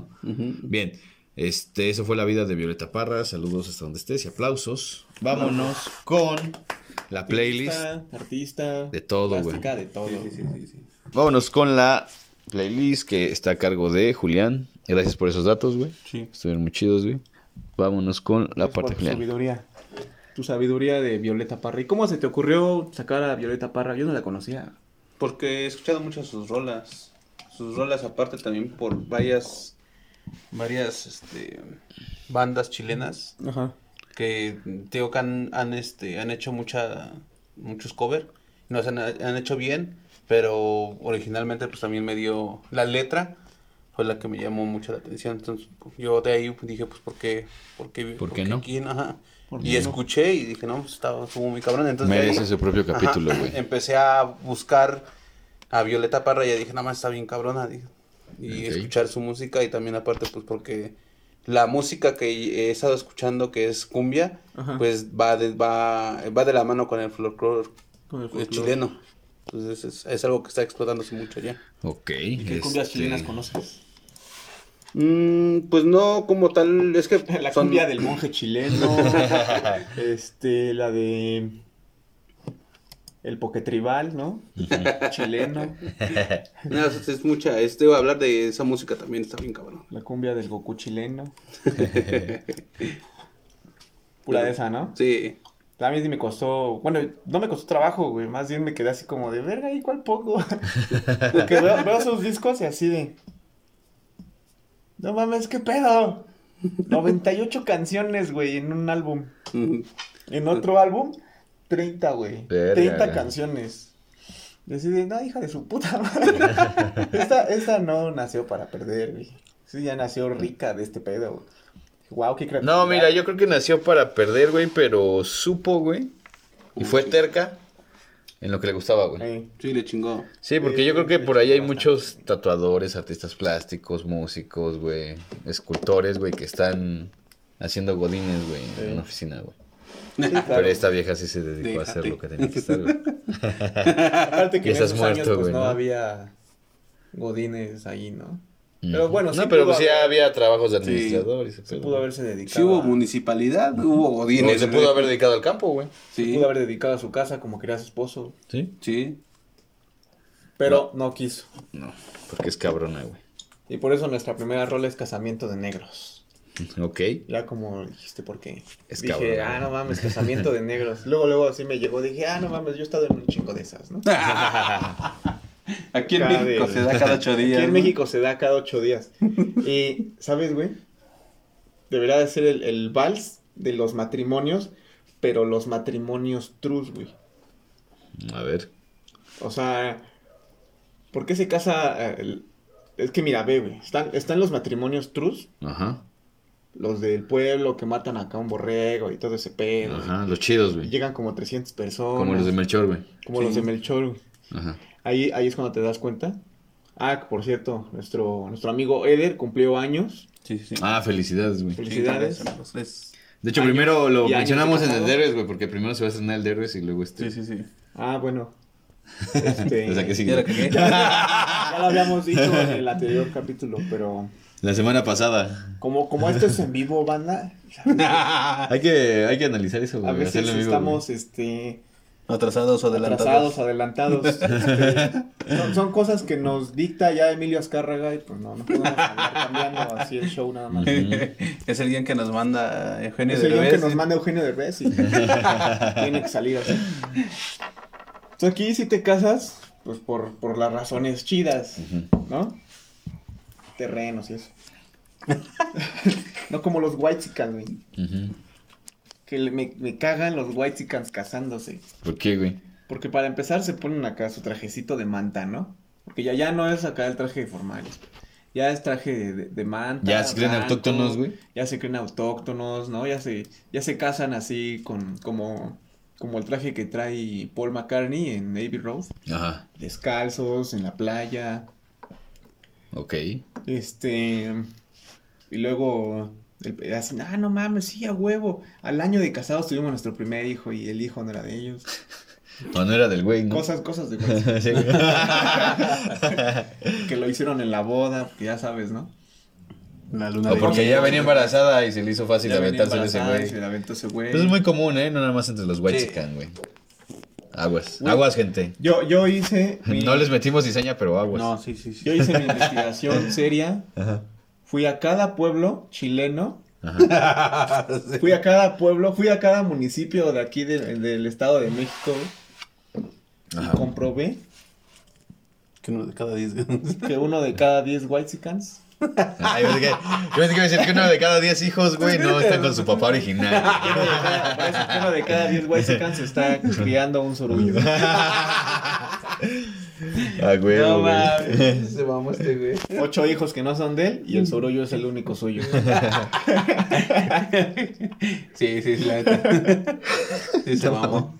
[SPEAKER 3] Bien, este, eso fue la vida de Violeta Parra, saludos hasta donde estés y aplausos. Vámonos con la playlist
[SPEAKER 2] Artista, artista.
[SPEAKER 3] de todo, güey.
[SPEAKER 2] de todo.
[SPEAKER 4] Sí, sí, sí, sí.
[SPEAKER 3] Vámonos con la playlist que está a cargo de Julián. Gracias por esos datos, güey.
[SPEAKER 4] Sí.
[SPEAKER 3] Estuvieron muy chidos, güey. Vámonos con la
[SPEAKER 2] Gracias
[SPEAKER 3] parte Julián.
[SPEAKER 2] sabiduría. Tu sabiduría de Violeta Parra. ¿Y cómo se te ocurrió sacar a Violeta Parra? Yo no la conocía.
[SPEAKER 4] Porque he escuchado mucho sus rolas. Sus rolas aparte también por varias varias este bandas chilenas
[SPEAKER 2] Ajá.
[SPEAKER 4] que digo que han, han, este han hecho mucha muchos cover nos han, han hecho bien pero originalmente pues también me dio la letra fue la que me llamó mucho la atención entonces pues, yo de ahí dije pues por qué por qué,
[SPEAKER 3] ¿Por qué no?
[SPEAKER 4] quién? Ajá.
[SPEAKER 2] ¿Por
[SPEAKER 4] y
[SPEAKER 2] qué no?
[SPEAKER 4] escuché y dije no pues estaba estuvo muy cabrón entonces de ahí-
[SPEAKER 3] Merece su propio
[SPEAKER 4] Ajá,
[SPEAKER 3] capítulo, güey.
[SPEAKER 4] empecé a buscar a Violeta Parra y dije nada más está bien cabrona dije, y escuchar su música y también aparte pues porque la música que he estado escuchando que es cumbia
[SPEAKER 2] Ajá.
[SPEAKER 4] pues va de, va, va de la mano con el folclore
[SPEAKER 2] Con el folclore.
[SPEAKER 4] chileno entonces es, es algo que está explotándose mucho ya
[SPEAKER 3] Ok.
[SPEAKER 2] ¿Y qué cumbias
[SPEAKER 3] este,
[SPEAKER 2] chilenas conoces?
[SPEAKER 4] Mm, pues no como tal es que
[SPEAKER 2] La
[SPEAKER 4] son-
[SPEAKER 2] cumbia del monje chileno. este, la de. El poquetribal, ¿no? Chileno.
[SPEAKER 4] no, es, es mucha es debo hablar de esa música también está bien cabrón
[SPEAKER 2] La cumbia del Goku chileno. Pura de esa, ¿no?
[SPEAKER 4] sí
[SPEAKER 2] A mí sí me costó, bueno, no me costó trabajo, güey, más bien me quedé así como de, verga, ¿y cuál pongo? Porque veo, veo sus discos y así de, no mames, ¿qué pedo? 98 canciones, güey, en un álbum.
[SPEAKER 4] Ujú.
[SPEAKER 2] En otro álbum, 30, güey.
[SPEAKER 3] Verga.
[SPEAKER 2] 30 canciones. Decide, no, hija de su puta madre. esta, esta no nació para perder, güey. Sí, ya nació rica de este pedo, güey. Wow, qué creatividad.
[SPEAKER 3] No, mira, yo creo que nació para perder, güey, pero supo, güey. Y fue terca en lo que le gustaba, güey.
[SPEAKER 2] Ey,
[SPEAKER 4] Sí, le chingó.
[SPEAKER 3] Sí, porque yo creo que por ahí hay muchos tatuadores, artistas plásticos, músicos, güey, escultores, güey, que están haciendo godines, güey, en una oficina, güey.
[SPEAKER 2] sí, claro.
[SPEAKER 3] Pero esta vieja sí se dedicó a hacer lo que tenía que hacer, güey.
[SPEAKER 2] Aparte que
[SPEAKER 3] Y
[SPEAKER 2] en
[SPEAKER 3] estás
[SPEAKER 2] esos
[SPEAKER 3] muerto,
[SPEAKER 2] años, pues,
[SPEAKER 3] güey,
[SPEAKER 2] no,
[SPEAKER 3] ¿no?
[SPEAKER 2] había godines ahí, ¿no? Pero bueno, sí
[SPEAKER 3] No, pero pues
[SPEAKER 2] haber-
[SPEAKER 3] había trabajos de
[SPEAKER 4] Sí.
[SPEAKER 3] administrador y
[SPEAKER 2] Se
[SPEAKER 3] pedo.
[SPEAKER 2] pudo haberse dedicado.
[SPEAKER 4] Sí hubo municipalidad, hubo godines.
[SPEAKER 3] se pudo haber dedicado al campo, güey.
[SPEAKER 2] se pudo haber dedicado a su casa como quería su esposo.
[SPEAKER 3] Sí.
[SPEAKER 4] sí.
[SPEAKER 2] Pero no quiso.
[SPEAKER 3] No, porque es cabrona, güey.
[SPEAKER 2] Y por eso nuestra primera rola es Casamiento de Negros.
[SPEAKER 3] Ok.
[SPEAKER 2] Ya como dijiste, ¿por qué?
[SPEAKER 3] Es
[SPEAKER 2] dije,
[SPEAKER 3] cabrón,
[SPEAKER 2] ah, no mames, Casamiento de Negros. Luego, luego así me llegó. Dije, ah, no mames, yo he estado en un chingo de esas, ¿no?
[SPEAKER 4] Aquí en
[SPEAKER 2] Cada
[SPEAKER 4] México
[SPEAKER 2] de-
[SPEAKER 4] se da cada ocho días.
[SPEAKER 2] Aquí en
[SPEAKER 4] ¿no?
[SPEAKER 2] México se da cada ocho días. Y, ¿sabes, güey? Debería de ser el, el vals de los matrimonios, pero los matrimonios trus, güey.
[SPEAKER 3] A ver.
[SPEAKER 2] O sea, ¿por qué se casa? eh, el- Es que mira, ve, güey. Están, están los matrimonios trus,
[SPEAKER 3] Ajá.
[SPEAKER 2] los del pueblo que matan acá a un borrego y todo ese pedo.
[SPEAKER 3] Ajá. Los chidos, güey.
[SPEAKER 2] Llegan como 300 personas.
[SPEAKER 3] Como los de Melchor, güey.
[SPEAKER 2] como los de Melchor, güey.
[SPEAKER 3] Ajá.
[SPEAKER 2] Ahí, ahí es cuando te das cuenta. Ah, por cierto, nuestro, nuestro amigo Eder cumplió años.
[SPEAKER 4] Sí, sí, sí.
[SPEAKER 3] Ah, felicidades, güey.
[SPEAKER 2] Felicidades.
[SPEAKER 3] De hecho,
[SPEAKER 2] Años-
[SPEAKER 3] primero lo mencionamos en el. Derbez, güey, porque primero se va a estrenar el Derbez y luego este.
[SPEAKER 4] Sí, sí, sí.
[SPEAKER 2] Ah, bueno. Este,
[SPEAKER 3] O sea, que sí.
[SPEAKER 4] Ya
[SPEAKER 2] lo habíamos dicho en el anterior capítulo, pero
[SPEAKER 3] La semana pasada.
[SPEAKER 2] como, como esto es en vivo, banda,
[SPEAKER 3] Hay que, hay que analizar eso,
[SPEAKER 2] a
[SPEAKER 3] güey.
[SPEAKER 2] veces
[SPEAKER 3] hacerlo en vivo,
[SPEAKER 2] estamos este,
[SPEAKER 4] Atrasados o
[SPEAKER 2] atrasados,
[SPEAKER 4] adelantados.
[SPEAKER 2] adelantados. Este, son, son cosas que nos dicta ya Emilio Azcárraga y pues no, no podemos andar cambiando así el show nada más.
[SPEAKER 4] es el guion que nos manda Eugenio
[SPEAKER 2] Es el guion que
[SPEAKER 4] Derbez.
[SPEAKER 2] nos manda Eugenio Derbez y tiene que salir así. Entonces aquí si te casas, pues por, por las razones chidas. ¿no? Terrenos y eso. no como los whitexicans, güey.
[SPEAKER 3] Ujú.
[SPEAKER 2] Que me, me cagan los whitexicans casándose.
[SPEAKER 3] ¿Por qué, güey?
[SPEAKER 2] Porque para empezar se ponen acá su trajecito de manta, ¿no? Porque ya, ya no es acá el traje formal. Ya es traje de, de- de manta.
[SPEAKER 3] Ya se creen
[SPEAKER 2] blanco,
[SPEAKER 3] autóctonos, güey.
[SPEAKER 2] Ya se creen autóctonos, ¿no? Ya se, ya se casan así con como, como el traje que trae Paul McCartney en Navy Road.
[SPEAKER 3] Ajá.
[SPEAKER 2] Descalzos, en la playa.
[SPEAKER 3] Ok.
[SPEAKER 2] Este. Y luego. El, así, ah, no mames, sí, a huevo. Al año de casados tuvimos nuestro primer hijo y el hijo no era de ellos.
[SPEAKER 3] O no era del güey, ¿no?
[SPEAKER 2] Cosas, cosas de
[SPEAKER 3] Sí.
[SPEAKER 2] que lo hicieron en la boda, que ya sabes, ¿no?
[SPEAKER 4] La luna
[SPEAKER 3] o porque ya venía embarazada y se le hizo fácil aventarse de ese güey.
[SPEAKER 2] Se le aventó ese güey.
[SPEAKER 3] Eso es muy común, ¿eh? No nada más entre los white
[SPEAKER 4] Sí.
[SPEAKER 3] güey. Aguas.
[SPEAKER 2] Güey.
[SPEAKER 3] Aguas, gente.
[SPEAKER 2] Yo, yo hice. mi-
[SPEAKER 3] No les metimos diseña, pero aguas.
[SPEAKER 4] No, sí, sí, sí.
[SPEAKER 2] Yo hice mi investigación seria.
[SPEAKER 3] Ajá.
[SPEAKER 2] Fui a cada pueblo chileno.
[SPEAKER 3] Ajá.
[SPEAKER 2] Fui a cada pueblo, fui a cada municipio de aquí de- del Estado de México. Y comprobé
[SPEAKER 4] Que uno de cada diez.
[SPEAKER 2] que uno de cada 10 whitexicans
[SPEAKER 3] Ay, yo pensé que, yo pensé que iba a decir que uno de cada diez hijos, güey, no está con su papá original.
[SPEAKER 2] Parece que uno de cada 10 whitexicans está criando un sorullo.
[SPEAKER 3] Ah, güey.
[SPEAKER 4] no
[SPEAKER 3] güey.
[SPEAKER 4] mames. Se mamó este güey.
[SPEAKER 2] Ocho hijos que no son de él y el sorullo es el único suyo.
[SPEAKER 4] Sí, sí, sí, la neta. Sí, se mamó.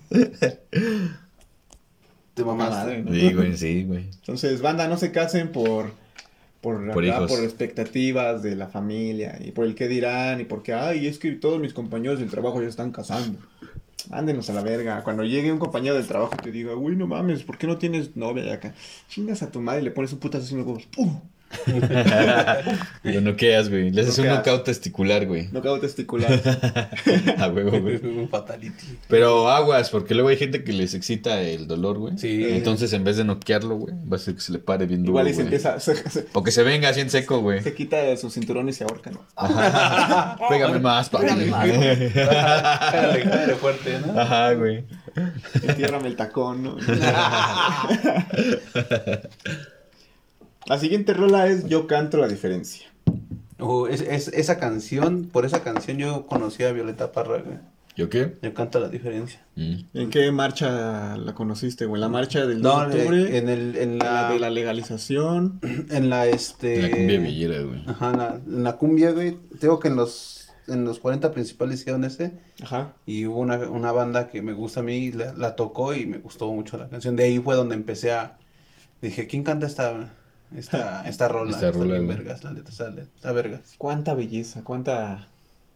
[SPEAKER 4] Te mamaste.
[SPEAKER 3] Sí, güey, sí, güey.
[SPEAKER 2] Entonces, banda, no se casen por por,
[SPEAKER 3] Por
[SPEAKER 2] acá, por expectativas de la familia y por el que dirán y porque, ay, es que todos mis compañeros del trabajo ya están casando. Ándenos a la verga. Cuando llegue un compañero del trabajo y te diga, uy, no mames, ¿por qué no tienes novia acá? Chingas a tu madre y le pones un putazo en los huevos.
[SPEAKER 3] Lo noqueas, güey. Le haces un knockout testicular, güey.
[SPEAKER 2] Knockout testicular.
[SPEAKER 3] A huevo, güey.
[SPEAKER 4] Un fatality.
[SPEAKER 3] Pero aguas, porque luego hay gente que les excita el dolor, güey.
[SPEAKER 4] Sí.
[SPEAKER 3] Entonces, en vez de noquearlo, güey, va a ser que se le pare bien duro,
[SPEAKER 2] Igual y se empieza, se, se-
[SPEAKER 3] O que se venga así en seco, güey.
[SPEAKER 2] se quita de su cinturón y se ahorca, ¿no?
[SPEAKER 3] Pégame más, papi.
[SPEAKER 2] Pégame más.
[SPEAKER 4] Jálale fuerte, ¿no?
[SPEAKER 3] Ajá, güey.
[SPEAKER 2] Entiérrame el tacón, ¿no? La siguiente rola es Yo canto la diferencia.
[SPEAKER 4] Oh, es, es- esa canción, por esa canción yo conocí a Violeta Parra, güey.
[SPEAKER 3] ¿Yo qué?
[SPEAKER 4] Yo canto la diferencia.
[SPEAKER 3] Mm.
[SPEAKER 2] ¿En qué marcha la conociste, güey? ¿La marcha del 2
[SPEAKER 4] No,
[SPEAKER 2] de octubre?
[SPEAKER 4] en el, en
[SPEAKER 2] la
[SPEAKER 4] la,
[SPEAKER 2] de la legalización.
[SPEAKER 4] en la, este...
[SPEAKER 3] La cumbia villera, güey.
[SPEAKER 4] Ajá, en la, en la cumbia, güey. Tengo que en los, en los 40 principales hicieron ese.
[SPEAKER 2] Ajá.
[SPEAKER 4] Y hubo una, una banda que me gusta a mí, la, la tocó y me gustó mucho la canción. De ahí fue donde empecé a... Dije, ¿quién canta esta, esta, esta rola?
[SPEAKER 3] Esta
[SPEAKER 4] Está
[SPEAKER 3] rola,
[SPEAKER 4] bien vergas, la neta, está, está vergas.
[SPEAKER 2] Cuánta belleza, cuánta,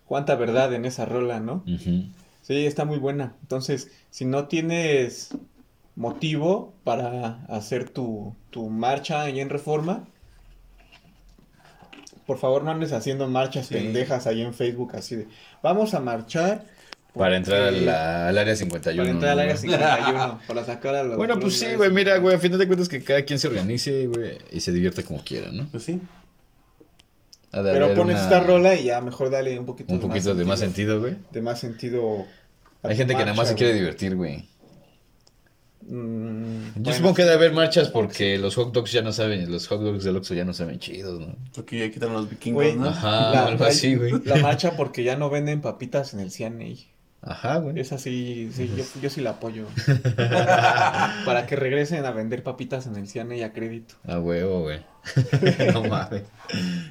[SPEAKER 2] cuánta verdad en esa rola, ¿no? Sí, está muy buena. Entonces, si no tienes motivo para hacer tu, tu marcha ahí en Reforma, por favor no andes haciendo marchas
[SPEAKER 4] Sí.
[SPEAKER 2] pendejas ahí en Facebook así de, vamos a marchar.
[SPEAKER 3] Para entrar a
[SPEAKER 2] porque-
[SPEAKER 3] la- al área 51.
[SPEAKER 2] Para entrar al área
[SPEAKER 3] ¿no?
[SPEAKER 2] 51, para sacar a los...
[SPEAKER 3] Bueno, pues sí, güey, mira, güey, a fin de cuentas que cada quien se organice, güey, y se divierta como quiera, ¿no?
[SPEAKER 4] Pues sí.
[SPEAKER 2] Pero pones
[SPEAKER 3] una-
[SPEAKER 2] esta rola y ya mejor dale un poquito,
[SPEAKER 3] Un poquito de más sentido, güey.
[SPEAKER 2] De más sentido. a
[SPEAKER 3] Hay gente que nada más se quiere divertir, güey.
[SPEAKER 2] Mm,
[SPEAKER 3] Yo
[SPEAKER 2] bueno,
[SPEAKER 3] supongo que debe haber marchas porque los hot dogs ya no saben, los hot dogs del Oxxo ya no saben chidos, ¿no?
[SPEAKER 4] Porque ya quitaron los vikingos, ¿no?
[SPEAKER 3] Ajá,
[SPEAKER 2] La-
[SPEAKER 3] algo así, güey.
[SPEAKER 2] La marcha porque ya no venden papitas en el CNI.
[SPEAKER 3] Ajá, güey.
[SPEAKER 2] Esa sí, sí yo, yo sí la apoyo. Para que regresen a vender papitas en el CNI a crédito.
[SPEAKER 3] A huevo, güey. no mames.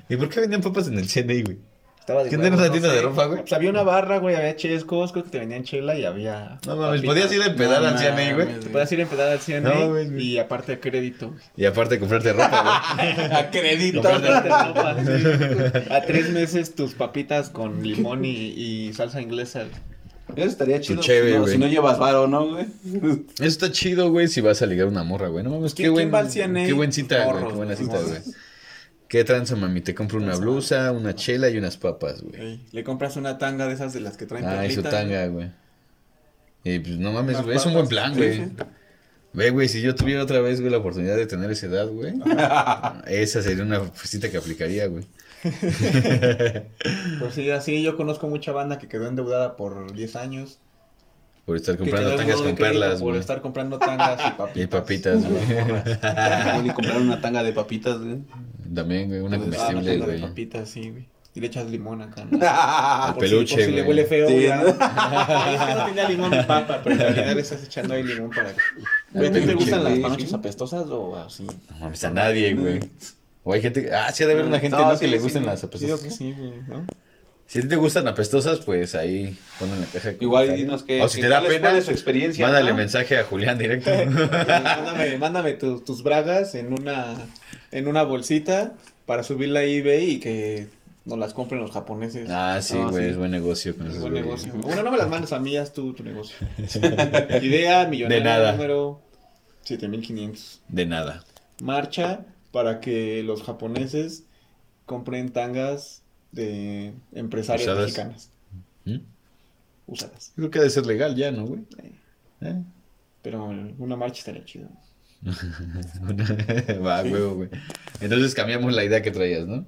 [SPEAKER 3] ¿Y por qué vendían papas en el CNI, güey?
[SPEAKER 2] Estaba de
[SPEAKER 3] ¿Qué
[SPEAKER 2] no
[SPEAKER 3] tienda de ropa, güey?
[SPEAKER 2] Pues había una barra, güey, había chescos, creo que te vendían chela y había...
[SPEAKER 3] No mames,
[SPEAKER 2] papitas.
[SPEAKER 3] podías ir a empedar
[SPEAKER 4] No
[SPEAKER 3] al CNI, güey.
[SPEAKER 4] mames.
[SPEAKER 2] Te podías ir a empezar al CNI
[SPEAKER 3] No, güey, güey.
[SPEAKER 2] y aparte a crédito. güey.
[SPEAKER 3] Y aparte comprarte ropa, güey.
[SPEAKER 4] A crédito.
[SPEAKER 2] Comprarte ropa, sí. A tres meses tus papitas con limón y, y salsa inglesa. güey.
[SPEAKER 4] Eso estaría chido. no,
[SPEAKER 3] güey.
[SPEAKER 4] si no llevas varo, ¿no, güey?
[SPEAKER 3] Eso está chido, güey, si vas a ligar una morra, güey. No mames, qué
[SPEAKER 2] ¿Quién-
[SPEAKER 3] buen, qué buen cita, güey, qué buena cita, güey. ¿Qué tranza, mami? Te compro una blusa, una chela y unas papas, güey.
[SPEAKER 2] Ey, Le compras una tanga de esas de las que traen
[SPEAKER 3] Ah, y su tanga, güey. Y pues no mames, güey, es un buen plan, güey. Ve, güey, si yo tuviera otra vez, güey, la oportunidad de tener esa edad, güey. esa sería una cita que aplicaría, güey.
[SPEAKER 2] Pues sí, así yo conozco mucha banda que quedó endeudada por 10 años.
[SPEAKER 3] Por estar comprando tangas
[SPEAKER 2] de
[SPEAKER 3] con perlas,
[SPEAKER 2] Por
[SPEAKER 3] güey.
[SPEAKER 2] estar comprando tangas y papitas.
[SPEAKER 3] Y papitas, güey.
[SPEAKER 4] Güey, y comprar una tanga de papitas, güey.
[SPEAKER 3] También, güey, una
[SPEAKER 2] Ah, una
[SPEAKER 3] comestible,
[SPEAKER 2] tanga de
[SPEAKER 3] güey.
[SPEAKER 2] papitas, sí, güey. Y le echas limón acá. ¿no?
[SPEAKER 3] Al
[SPEAKER 2] Por si-
[SPEAKER 3] peluche,
[SPEAKER 2] por si le
[SPEAKER 3] güey.
[SPEAKER 2] huele feo,
[SPEAKER 4] Sí,
[SPEAKER 2] güey.
[SPEAKER 4] ¿no?
[SPEAKER 2] Es que no tenía limón de papa, pero en realidad le estás echando ahí limón para que... Güey, ¿a ti te gustan las
[SPEAKER 4] güey.
[SPEAKER 2] panochas apestosas o así?
[SPEAKER 3] No mames, a nadie, güey. O hay gente. Ah, sí, ha de haber una gente,
[SPEAKER 4] No,
[SPEAKER 3] ¿no?
[SPEAKER 4] sí,
[SPEAKER 3] que le gusten
[SPEAKER 4] sí.
[SPEAKER 3] las apestosas.
[SPEAKER 2] que sí, ¿no?
[SPEAKER 3] Si te gustan apestosas, pues ahí ponen en la caja.
[SPEAKER 4] Igual dinos que.
[SPEAKER 3] O si
[SPEAKER 4] que
[SPEAKER 3] te da pena,
[SPEAKER 4] su experiencia.
[SPEAKER 3] mándale
[SPEAKER 4] ¿no?
[SPEAKER 3] mensaje a Julián directo.
[SPEAKER 2] mándame mándame tu- tus bragas en una, en una bolsita para subirla a eBay y que nos las compren los japoneses.
[SPEAKER 3] ah, sí, güey,
[SPEAKER 4] sí.
[SPEAKER 3] es buen negocio con
[SPEAKER 2] Es buen
[SPEAKER 3] güeyes.
[SPEAKER 2] negocio. Bueno, no me las mandes a mí, haz tú tu negocio. Idea millonaria
[SPEAKER 3] De nada.
[SPEAKER 2] número 7500.
[SPEAKER 3] De nada.
[SPEAKER 2] Marcha para que los japoneses compren tangas de empresarias
[SPEAKER 3] Usadas.
[SPEAKER 2] mexicanas
[SPEAKER 3] ¿Mm?
[SPEAKER 2] usadas.
[SPEAKER 3] Creo que ha de ser legal ya, ¿no, güey? ¿Eh?
[SPEAKER 2] Pero una marcha estaría chido.
[SPEAKER 3] Va, huevo, güey. Entonces cambiamos la idea que traías, ¿no?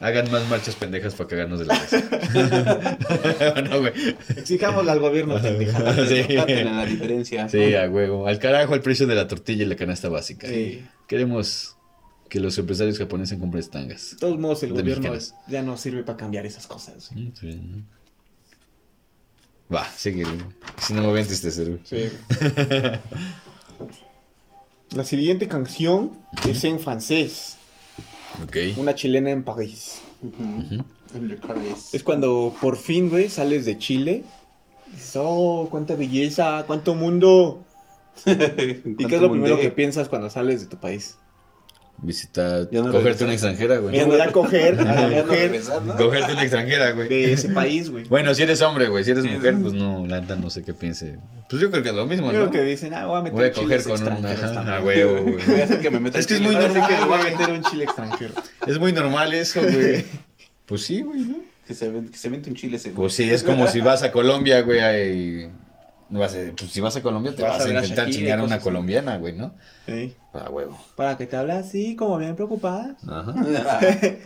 [SPEAKER 3] Hagan más marchas pendejas para cagarnos de la risa. no, güey.
[SPEAKER 2] Exijámosle al gobierno pendejada.
[SPEAKER 3] Sí.
[SPEAKER 4] La diferencia.
[SPEAKER 3] Sí, a huevo. Al carajo el precio de la tortilla y la canasta básica.
[SPEAKER 2] Sí.
[SPEAKER 3] Queremos que los empresarios japoneses compren tangas.
[SPEAKER 2] De todos modos, el gobierno
[SPEAKER 3] mexicanas.
[SPEAKER 2] ya no sirve para cambiar esas cosas.
[SPEAKER 3] Mm, sí, ¿no? Va, sigue. Si no me ven tristeza, güey.
[SPEAKER 2] Sí. La siguiente canción es en francés.
[SPEAKER 3] Ok.
[SPEAKER 2] Una chilena en París.
[SPEAKER 4] En your carries.
[SPEAKER 2] Es cuando por fin, güey, sales de Chile. Dices, oh, cuánta belleza, cuánto mundo. ¿Y qué es lo primero que piensas cuando sales de tu país?
[SPEAKER 3] Visitar,
[SPEAKER 4] no
[SPEAKER 3] cogerte una extranjera, güey.
[SPEAKER 2] Me voy a coger a la mujer.
[SPEAKER 3] Cogerte una extranjera, güey.
[SPEAKER 2] de ese país, güey.
[SPEAKER 3] Bueno, si eres hombre, güey. Si eres
[SPEAKER 4] Sí,
[SPEAKER 3] mujer, pues no, la neta no sé qué piense. Pues yo creo que es lo mismo,
[SPEAKER 2] Yo creo
[SPEAKER 3] ¿no?
[SPEAKER 2] que dicen, ah, voy a meter
[SPEAKER 3] Voy a coger con una.
[SPEAKER 2] extranjeros
[SPEAKER 3] Ajá,
[SPEAKER 2] también.
[SPEAKER 3] a huevo, güey.
[SPEAKER 4] Voy a hacer que me meta
[SPEAKER 3] Es que es muy normal,
[SPEAKER 2] que voy a meter un chile extranjero.
[SPEAKER 3] Es muy normal eso, güey. Pues sí, güey, ¿no?
[SPEAKER 4] Que se, que se vente un chile ese. güey.
[SPEAKER 3] Pues sí, es como si vas a Colombia, güey, ahí... vas a- pues si vas a Colombia te
[SPEAKER 2] Vas
[SPEAKER 3] vas,
[SPEAKER 2] a
[SPEAKER 3] a
[SPEAKER 2] a
[SPEAKER 3] intentar
[SPEAKER 2] y
[SPEAKER 3] chingar a una
[SPEAKER 2] así.
[SPEAKER 3] colombiana, güey, ¿no?
[SPEAKER 2] Sí.
[SPEAKER 3] A huevo.
[SPEAKER 2] Para que te hable así, como bien preocupada.
[SPEAKER 3] Ajá.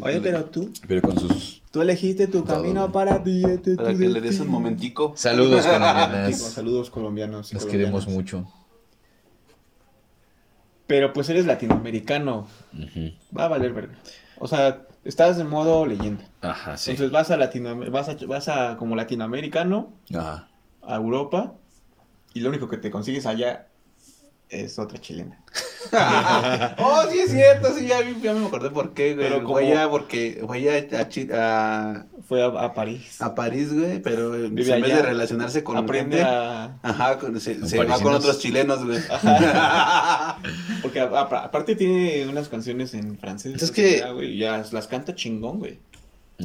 [SPEAKER 2] Oye, pero tú,
[SPEAKER 3] Pero con sus
[SPEAKER 2] tú elegiste tu
[SPEAKER 3] Todo,
[SPEAKER 2] camino
[SPEAKER 3] güey.
[SPEAKER 2] para ti.
[SPEAKER 4] Para que le des un momentico.
[SPEAKER 3] saludos colombianas.
[SPEAKER 2] Saludos colombianos. colombianas.
[SPEAKER 3] queremos mucho.
[SPEAKER 2] Pero pues eres latinoamericano.
[SPEAKER 3] Ujú.
[SPEAKER 2] Va a valer verga. O sea, estás en modo leyenda.
[SPEAKER 3] Ajá, sí.
[SPEAKER 2] Entonces vas a Latinoamérica, vas a, vas a como latinoamericano
[SPEAKER 3] Ajá.
[SPEAKER 2] A Europa y lo único que te consigues allá es otra chilena.
[SPEAKER 4] oh, sí es cierto, sí, ya, ya me acordé por qué, güey.
[SPEAKER 2] Pero como-
[SPEAKER 4] Fue allá porque fue allá a, a,
[SPEAKER 2] Fue a, a París.
[SPEAKER 4] a París, güey, pero en
[SPEAKER 2] Vive
[SPEAKER 4] vez de relacionarse con
[SPEAKER 2] Aprende
[SPEAKER 4] gente,
[SPEAKER 2] a...
[SPEAKER 4] Ajá, con- se, va con otros chilenos, güey.
[SPEAKER 2] Porque a- a- aparte tiene unas canciones en francés.
[SPEAKER 3] Es que-
[SPEAKER 2] ya, güey, ya las canta chingón, güey.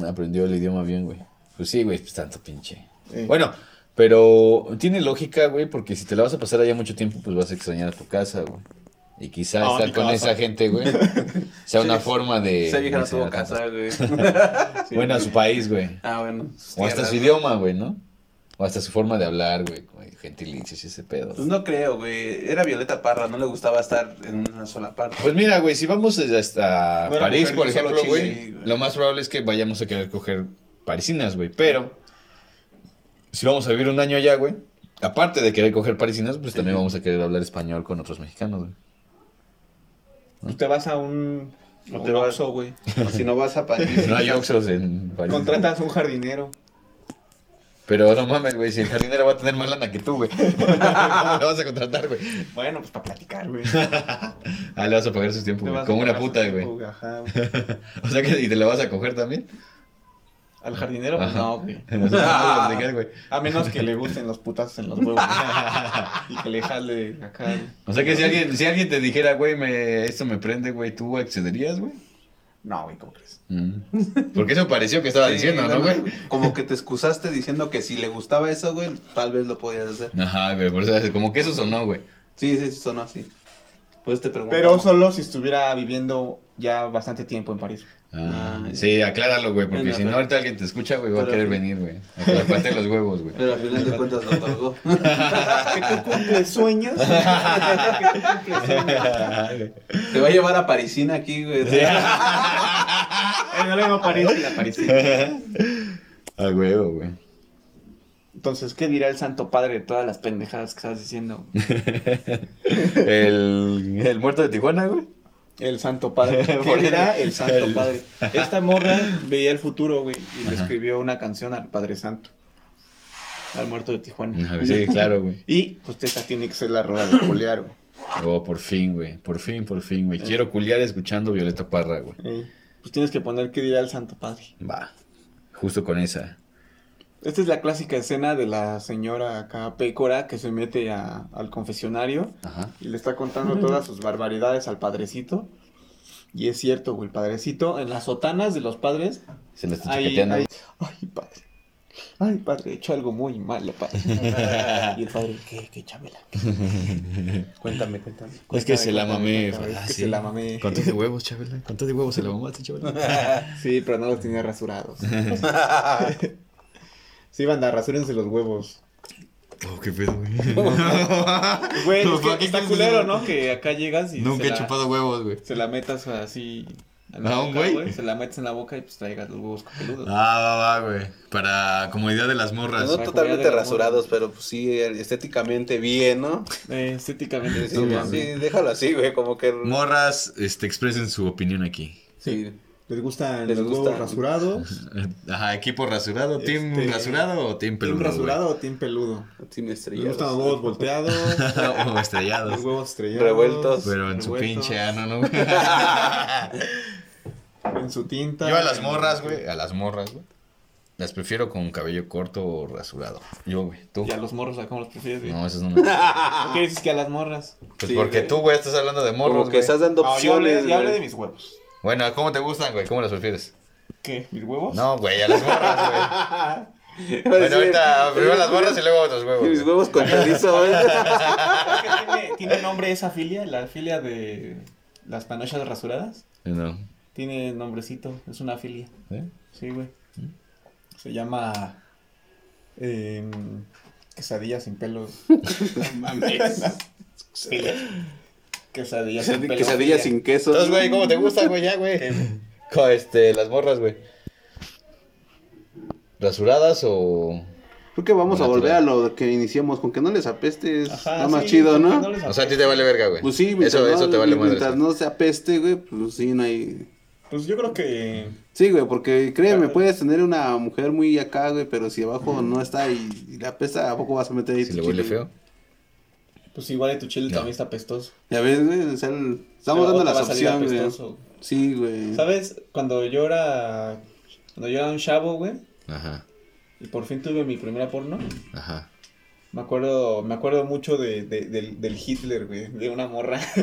[SPEAKER 3] Aprendió el idioma bien, güey. Pues sí, güey, pues tanto pinche.
[SPEAKER 2] Eh,
[SPEAKER 3] Bueno, pero tiene lógica, güey, porque si te la vas a pasar allá mucho tiempo, pues vas a extrañar a tu casa, güey. Y quizá
[SPEAKER 2] No,
[SPEAKER 3] estar con
[SPEAKER 2] casa.
[SPEAKER 3] esa gente, güey, sea una forma de...
[SPEAKER 4] Vieja no tuvo casa, güey.
[SPEAKER 2] sí.
[SPEAKER 3] Bueno, a su país, güey.
[SPEAKER 4] Ah, bueno.
[SPEAKER 3] O hasta su
[SPEAKER 4] ¿no?
[SPEAKER 3] idioma, güey, ¿no? O hasta su forma de hablar, güey, gentilicios y ese pedo.
[SPEAKER 4] Pues no creo, güey. Era Violeta Parra, no le gustaba estar en una sola parte.
[SPEAKER 3] Pues mira, güey, si vamos hasta
[SPEAKER 2] Bueno,
[SPEAKER 3] París, por ejemplo, güey. lo más probable es que vayamos a querer coger parisinas, güey. Pero, si vamos a vivir un año allá, güey, aparte de querer coger parisinas, pues también vamos a querer hablar español con otros mexicanos, güey.
[SPEAKER 2] Pues te vas a un...
[SPEAKER 4] No te vas-
[SPEAKER 2] Oxxo, güey.
[SPEAKER 4] O si no vas a París.
[SPEAKER 3] No hay Oxxos en París.
[SPEAKER 2] Contratas un jardinero.
[SPEAKER 3] Pero no mames, güey, si el jardinero va a tener más lana que tú, güey. ¿Cómo lo vas a contratar, güey?
[SPEAKER 2] Bueno, pues para platicar, güey.
[SPEAKER 3] Ah, le vas a pagar su tiempo, güey. Como una puta,
[SPEAKER 2] tiempo,
[SPEAKER 3] güey.
[SPEAKER 2] Ajá, güey.
[SPEAKER 3] O sea que, ¿y te la vas a coger también?
[SPEAKER 2] ¿Al jardinero? Pues
[SPEAKER 3] Ajá.
[SPEAKER 2] no, güey.
[SPEAKER 3] A
[SPEAKER 2] menos que le gusten los putazos en los huevos. y que le jale acá. güey.
[SPEAKER 3] O sea que si alguien, si alguien te dijera, güey, me, esto me prende, güey, ¿tú accederías, güey?
[SPEAKER 2] No, güey, ¿cómo crees?
[SPEAKER 3] Mm. Porque eso pareció que estaba
[SPEAKER 4] Sí,
[SPEAKER 3] diciendo, ¿no, güey?
[SPEAKER 4] Como que te excusaste diciendo que si le gustaba eso, güey, tal vez lo podías hacer.
[SPEAKER 3] Ajá, güey, por eso, como que eso sonó, güey.
[SPEAKER 4] Sí, sí, sí, sonó así. Pues te pregunto.
[SPEAKER 2] Pero solo si estuviera viviendo ya bastante tiempo en París.
[SPEAKER 3] Ah, sí, acláralo, güey, porque
[SPEAKER 4] Bueno,
[SPEAKER 3] si no
[SPEAKER 4] pero-
[SPEAKER 3] ahorita alguien te escucha, güey, va a querer venir, güey. A que le falten los huevos, güey.
[SPEAKER 4] Pero al final de cuentas lo otorgó.
[SPEAKER 2] ¿Que tú cumples sueños?
[SPEAKER 4] Te va a llevar a Parisina aquí, güey.
[SPEAKER 2] No le digo París y la Parisina.
[SPEAKER 3] A huevo, güey.
[SPEAKER 2] Entonces, ¿qué dirá el Santo Padre de todas las pendejadas que estás diciendo?
[SPEAKER 3] El, el muerto de Tijuana, güey.
[SPEAKER 2] El Santo Padre.
[SPEAKER 3] Por
[SPEAKER 2] ¿Qué dirá
[SPEAKER 3] el-
[SPEAKER 2] Santo Padre? Esta morra veía el futuro, güey, y le
[SPEAKER 3] Ajá.
[SPEAKER 2] escribió una canción al Padre Santo. Al muerto de Tijuana.
[SPEAKER 3] Sí, claro, güey.
[SPEAKER 2] Y pues esta tiene que ser la rola de Juliar, güey.
[SPEAKER 3] Oh, por fin, güey. Por fin, por fin, güey. Quiero culiar escuchando Violeta Parra, güey.
[SPEAKER 2] Eh, Pues tienes que poner qué dirá el Santo Padre.
[SPEAKER 3] Va. Justo con esa.
[SPEAKER 2] Esta es la clásica escena de la señora acá pécora que se mete a- al confesionario
[SPEAKER 3] Ajá.
[SPEAKER 2] y le está contando todas sus barbaridades al padrecito. Y es cierto, güey, el padrecito en las sotanas de los padres.
[SPEAKER 3] Se le está
[SPEAKER 2] Ahí, ay, padre. Ay, padre, he hecho algo muy malo, padre. y el padre, ¿qué, qué, Chabela?
[SPEAKER 4] Cuéntame, cuéntame.
[SPEAKER 3] Es que se la mamé. ah,
[SPEAKER 2] es que
[SPEAKER 3] sí.
[SPEAKER 2] se la mamé.
[SPEAKER 3] ¿Cuánto de huevos, Chabela? ¿Cuánto de huevos se la mamaste, Chabela?
[SPEAKER 2] Sí, pero no los tenía rasurados. Sí, banda, rasúrense los huevos.
[SPEAKER 3] Oh, qué pedo, güey.
[SPEAKER 2] Güey,
[SPEAKER 3] No,
[SPEAKER 2] es que
[SPEAKER 3] ¿para qué
[SPEAKER 2] está culero? ¿no? Que acá llegas y
[SPEAKER 3] Nunca he
[SPEAKER 2] la-
[SPEAKER 3] chupado huevos, güey.
[SPEAKER 2] se la metas así a
[SPEAKER 3] ¿A un güey?
[SPEAKER 2] Se la metes en la boca y pues traigas los huevos copeludos.
[SPEAKER 3] Ah, va, va, güey. Para comodidad de las morras.
[SPEAKER 4] No
[SPEAKER 2] Para
[SPEAKER 4] totalmente
[SPEAKER 2] la
[SPEAKER 4] rasurados, pero pues sí, estéticamente bien, ¿no?
[SPEAKER 2] Eh, estéticamente
[SPEAKER 4] Sí,
[SPEAKER 2] mames.
[SPEAKER 4] sí, déjalo así, güey, como que...
[SPEAKER 3] Morras, este, expresen su opinión aquí.
[SPEAKER 4] Sí.
[SPEAKER 2] ¿Les gustan
[SPEAKER 4] Les
[SPEAKER 2] los
[SPEAKER 4] gusta.
[SPEAKER 2] huevos rasurados?
[SPEAKER 3] Ajá, equipo rasurado, team
[SPEAKER 2] Este,
[SPEAKER 3] rasurado o team peludo.
[SPEAKER 2] ¿Team rasurado o team peludo?
[SPEAKER 4] Sí me
[SPEAKER 2] ¿Les
[SPEAKER 4] estrellados.
[SPEAKER 2] gustan los huevos volteados?
[SPEAKER 3] o estrellados.
[SPEAKER 2] Los huevos estrellados.
[SPEAKER 4] Revueltos.
[SPEAKER 3] Pero en su pinche ano, ¿no?
[SPEAKER 2] En su tinta.
[SPEAKER 3] Yo a las morras, güey, a las morras, güey. Las prefiero con cabello corto o rasurado. Yo, güey, tú.
[SPEAKER 2] Y a los morros, ¿a cómo los prefieres? güey?
[SPEAKER 3] No, esos no me.
[SPEAKER 2] ¿Por qué dices que a las morras?
[SPEAKER 3] Pues
[SPEAKER 4] Sí,
[SPEAKER 3] porque
[SPEAKER 4] güey.
[SPEAKER 3] tú, güey, estás hablando de morros,
[SPEAKER 4] Como que
[SPEAKER 3] güey.
[SPEAKER 4] estás dando
[SPEAKER 2] No, yo hablé,
[SPEAKER 4] opciones,
[SPEAKER 2] yo hablé de mis huevos.
[SPEAKER 3] Bueno, ¿cómo te gustan, güey? ¿Cómo las prefieres?
[SPEAKER 2] ¿Qué? ¿Mis huevos?
[SPEAKER 3] No, güey, a las morras, güey. Bueno, ahorita primero las morras y luego otros huevos.
[SPEAKER 4] Mis huevos con chorizo, güey.
[SPEAKER 2] Tiene, tiene nombre esa filia, la filia de las panochas rasuradas.
[SPEAKER 3] No.
[SPEAKER 2] Tiene nombrecito, es una filia.
[SPEAKER 3] ¿Eh?
[SPEAKER 2] Sí, güey. Se llama. em, quesadilla sin pelos. Filia. Quesadilla sin.
[SPEAKER 4] Quesadilla sin queso.
[SPEAKER 3] Entonces, güey, ¿cómo te gustan, güey? Ya, güey. Con este, las morras, güey. ¿Rasuradas o
[SPEAKER 4] Creo que vamos a volver a lo que iniciamos, con que no les apeste, es
[SPEAKER 2] Ajá,
[SPEAKER 4] nada más
[SPEAKER 2] sí,
[SPEAKER 4] chido, ¿no?
[SPEAKER 3] O sea, a ti te vale verga, güey.
[SPEAKER 4] Pues sí, mientras,
[SPEAKER 3] eso,
[SPEAKER 4] no,
[SPEAKER 3] eso te vale madre.
[SPEAKER 4] mientras no se apeste, güey, pues sí, no hay...
[SPEAKER 2] Pues yo creo que.
[SPEAKER 4] Sí, güey, porque créeme, puedes tener una mujer muy acá, güey, pero si abajo no está y, y le apesta, ¿a poco vas a meter ahí
[SPEAKER 3] Si le huele feo.
[SPEAKER 2] Pues igual y tu chile también está pestoso.
[SPEAKER 4] Ya ves, güey, o sea, el- estamos
[SPEAKER 2] Pero
[SPEAKER 4] dando
[SPEAKER 2] te
[SPEAKER 4] las
[SPEAKER 2] va a salir
[SPEAKER 4] opciones, güey.
[SPEAKER 2] apestoso.
[SPEAKER 4] Sí, güey.
[SPEAKER 2] ¿Sabes? Cuando yo era. Cuando yo era un chavo, güey.
[SPEAKER 3] Ajá,
[SPEAKER 2] Y por fin tuve mi primera porno.
[SPEAKER 3] ajá.
[SPEAKER 2] Me acuerdo, me acuerdo mucho de, de- del, del Hitler, güey. De una morra.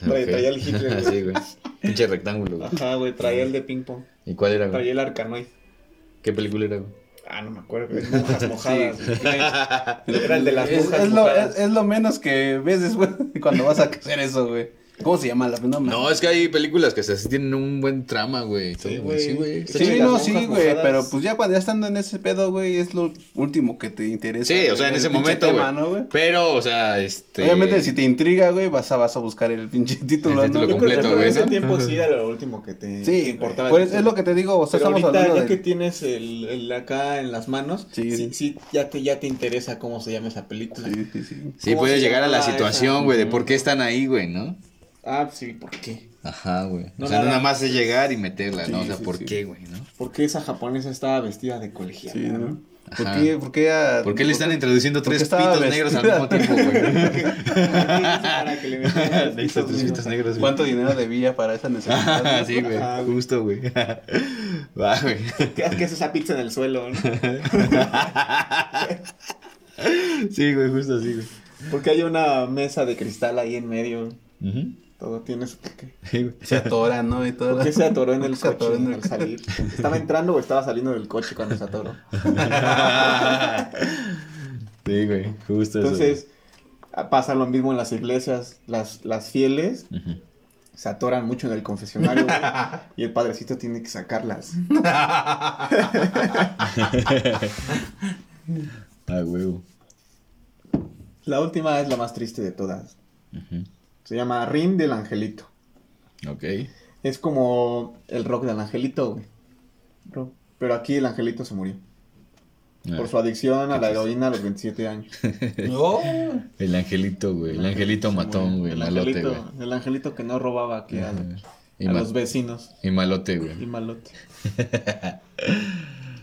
[SPEAKER 2] Traía,
[SPEAKER 3] Ok.
[SPEAKER 2] traía el Hitler,
[SPEAKER 3] sí,
[SPEAKER 2] güey.
[SPEAKER 3] güey. Pinche rectángulo, güey.
[SPEAKER 2] Ajá, güey. Traía el de ping pong.
[SPEAKER 3] ¿Y cuál era,
[SPEAKER 2] Traía
[SPEAKER 3] güey?
[SPEAKER 2] el arcanoid.
[SPEAKER 3] ¿Qué película era, güey?
[SPEAKER 2] Ah, no me acuerdo. güey. Monjas mojadas. güey. Era el de las
[SPEAKER 4] es,
[SPEAKER 2] monjas
[SPEAKER 4] es lo,
[SPEAKER 2] mojadas.
[SPEAKER 4] es, es lo menos que ves después cuando vas a hacer eso, güey. ¿Cómo se llama la no.
[SPEAKER 3] No, es que hay películas que se tienen un buen trama, güey. todo,
[SPEAKER 2] Sí,
[SPEAKER 3] güey. Sí, güey.
[SPEAKER 4] Sí, no, sí, güey, pero pues ya cuando ya estando en ese pedo, güey, es lo último que te interesa.
[SPEAKER 3] Sí, o sea, en ese momento. Pero, o sea, este...
[SPEAKER 4] Obviamente, si te intriga, güey, vas a, vas a buscar el pinche título,
[SPEAKER 3] El título
[SPEAKER 4] ¿no?
[SPEAKER 2] Yo creo que
[SPEAKER 3] completo,
[SPEAKER 2] en
[SPEAKER 3] güey,
[SPEAKER 2] ese
[SPEAKER 3] ¿no?
[SPEAKER 2] tiempo sí era lo último que te,
[SPEAKER 4] Sí,
[SPEAKER 2] importaba.
[SPEAKER 4] pues es lo que te digo, o sea,
[SPEAKER 2] Pero
[SPEAKER 4] estamos
[SPEAKER 2] ahorita,
[SPEAKER 4] hablando
[SPEAKER 2] ya
[SPEAKER 4] de...
[SPEAKER 2] que tienes el, el acá en las manos,
[SPEAKER 4] Sí.
[SPEAKER 2] sí, sí, ya, te, ya te interesa cómo se llama esa película.
[SPEAKER 4] Sí, sí, sí.
[SPEAKER 3] Sí,
[SPEAKER 2] ¿Cómo
[SPEAKER 3] puedes llegar a la situación, güey, de por qué están ahí, güey, ¿no?
[SPEAKER 2] Ah, sí, ¿por qué?
[SPEAKER 3] Ajá, güey.
[SPEAKER 2] No,
[SPEAKER 3] o sea,
[SPEAKER 2] nada.
[SPEAKER 3] nada más es llegar y meterla, ¿no? O sea,
[SPEAKER 4] sí,
[SPEAKER 3] ¿por
[SPEAKER 4] sí.
[SPEAKER 3] qué, güey, no?
[SPEAKER 2] ¿Por qué esa japonesa estaba vestida de colegiala?
[SPEAKER 4] Sí, ¿no? ¿Por
[SPEAKER 3] Ajá.
[SPEAKER 4] qué, por qué, a-
[SPEAKER 3] ¿Por qué le están introduciendo
[SPEAKER 4] ¿Por qué
[SPEAKER 3] tres pitos negros al mismo tiempo, güey?
[SPEAKER 2] Para que le metieran
[SPEAKER 3] Le hizo tres pitos negros, güey.
[SPEAKER 4] ¿Cuánto dinero debía para esa necesidad?
[SPEAKER 3] Ajá, sí, güey.
[SPEAKER 2] Ajá, güey.
[SPEAKER 3] Justo, güey. Va, güey.
[SPEAKER 2] ¿Qué, qué es esa pizza en el suelo? ¿no?
[SPEAKER 3] Sí, güey, justo así, güey.
[SPEAKER 2] Porque hay una mesa de cristal ahí en medio.
[SPEAKER 3] Ujú.
[SPEAKER 2] Todo tiene su porqué.
[SPEAKER 3] Sí.
[SPEAKER 4] Se atora, ¿no? Y todo.
[SPEAKER 2] ¿Por qué se atoró en el
[SPEAKER 4] Se atoró
[SPEAKER 2] coche
[SPEAKER 4] en el
[SPEAKER 2] al salir? ¿Estaba entrando o estaba saliendo del coche cuando se atoró?
[SPEAKER 3] Sí, güey, justo eso.
[SPEAKER 2] Entonces, pasa lo mismo en las iglesias. Las, las fieles se atoran mucho en el confesionario güey, y el padrecito tiene que sacarlas.
[SPEAKER 3] Ah, huevo.
[SPEAKER 2] La última es la más triste de todas.
[SPEAKER 3] Ujú.
[SPEAKER 2] Se llama Rin del Angelito.
[SPEAKER 3] Ok.
[SPEAKER 2] Es como el rock del Angelito, güey. Rock. Pero aquí el Angelito se murió.
[SPEAKER 3] Ah,
[SPEAKER 2] Por su adicción a la heroína a los 27 años.
[SPEAKER 4] No.
[SPEAKER 3] El angelito, güey. El angelito matón, güey.
[SPEAKER 2] El
[SPEAKER 3] Malote, güey.
[SPEAKER 2] angelito, el angelito que no robaba aquí a,
[SPEAKER 3] Y,
[SPEAKER 2] a
[SPEAKER 3] ma-
[SPEAKER 2] los vecinos.
[SPEAKER 3] y malote, güey.
[SPEAKER 2] Y malote.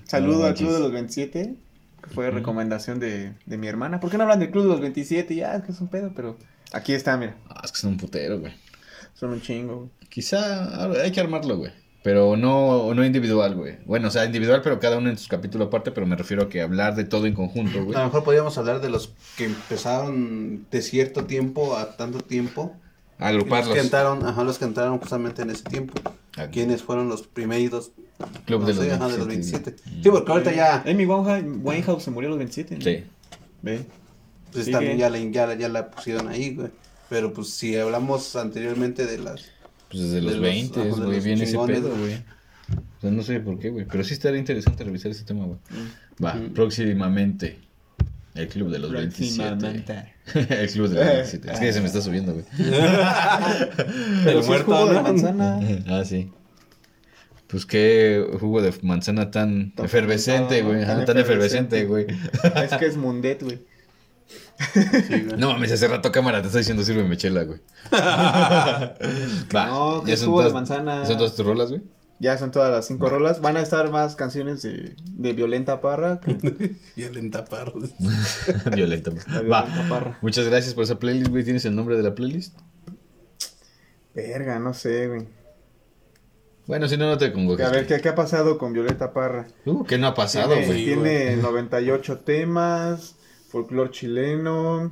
[SPEAKER 2] Saludo
[SPEAKER 3] No
[SPEAKER 2] al Club de los 27, que fue recomendación de, de mi hermana. ¿Por qué no hablan del Club de los 27? Ya, es que es un pedo, pero aquí está, mira.
[SPEAKER 3] Ah, es que son un putero, güey.
[SPEAKER 2] Son un chingo. güey.
[SPEAKER 3] Quizá hay que armarlo, güey. Pero no, no individual, güey. Bueno, o sea, individual, pero cada uno en su capítulo aparte, pero me refiero a que hablar de todo en conjunto, güey.
[SPEAKER 4] A lo mejor podríamos hablar de los que empezaron de cierto tiempo a tanto tiempo. Los
[SPEAKER 3] Agruparlos.
[SPEAKER 4] que entraron, ajá, los que entraron justamente en ese tiempo.
[SPEAKER 3] Ah.
[SPEAKER 4] ¿Quiénes fueron los primeros?
[SPEAKER 3] Club
[SPEAKER 4] no
[SPEAKER 3] de los
[SPEAKER 4] sé, ajá, de los
[SPEAKER 3] 27.
[SPEAKER 4] 27. Sí, porque ahorita ya,
[SPEAKER 2] Amy Winehouse se murió a los 27. ¿no?
[SPEAKER 3] Sí.
[SPEAKER 2] Ve.
[SPEAKER 4] Pues también ya la, ya, la- ya la pusieron ahí, güey. Pero pues si hablamos anteriormente de las...
[SPEAKER 3] Pues desde
[SPEAKER 4] De
[SPEAKER 3] los
[SPEAKER 4] los-
[SPEAKER 3] 20,
[SPEAKER 4] ajá, de
[SPEAKER 3] güey,
[SPEAKER 4] los
[SPEAKER 3] viene ese pedo,
[SPEAKER 4] güey.
[SPEAKER 3] güey. O sea, no sé por qué, güey. Pero sí estaría interesante revisar ese tema, güey. Va,
[SPEAKER 4] Mm.
[SPEAKER 3] próximamente. El club de los 27.
[SPEAKER 2] Próximamente.
[SPEAKER 3] el club de los 27. Es que se me está subiendo, güey.
[SPEAKER 4] El muerto,
[SPEAKER 2] de
[SPEAKER 4] ¿no?
[SPEAKER 2] manzana.
[SPEAKER 3] ah, sí. Pues qué jugo de manzana tan,
[SPEAKER 2] Tan
[SPEAKER 3] efervescente, güey.
[SPEAKER 2] Tan
[SPEAKER 3] efervescente, güey.
[SPEAKER 2] es que es Mundet, güey.
[SPEAKER 4] Sí, güey.
[SPEAKER 3] No mames, hace rato cámara te está diciendo sírveme chela, güey. Va,
[SPEAKER 2] No, que
[SPEAKER 3] son
[SPEAKER 2] jugo de
[SPEAKER 3] todas-
[SPEAKER 2] manzana.
[SPEAKER 3] ¿Son todas tus rolas, güey?
[SPEAKER 2] Ya son todas las cinco rolas. Van a estar más canciones de, de Violenta Parra. que-.
[SPEAKER 3] Violenta. Va.
[SPEAKER 2] Violenta Parra.
[SPEAKER 3] Muchas gracias por esa playlist, güey. ¿Tienes el nombre de la playlist?
[SPEAKER 2] Verga, no sé, güey.
[SPEAKER 3] Bueno, si no, no te convoques.
[SPEAKER 2] A ver, ¿qué, qué ha pasado con Violeta Parra?
[SPEAKER 3] Uh, ¿qué no ha pasado,
[SPEAKER 2] tiene,
[SPEAKER 3] güey?
[SPEAKER 2] tiene 98 temas, folclore chileno.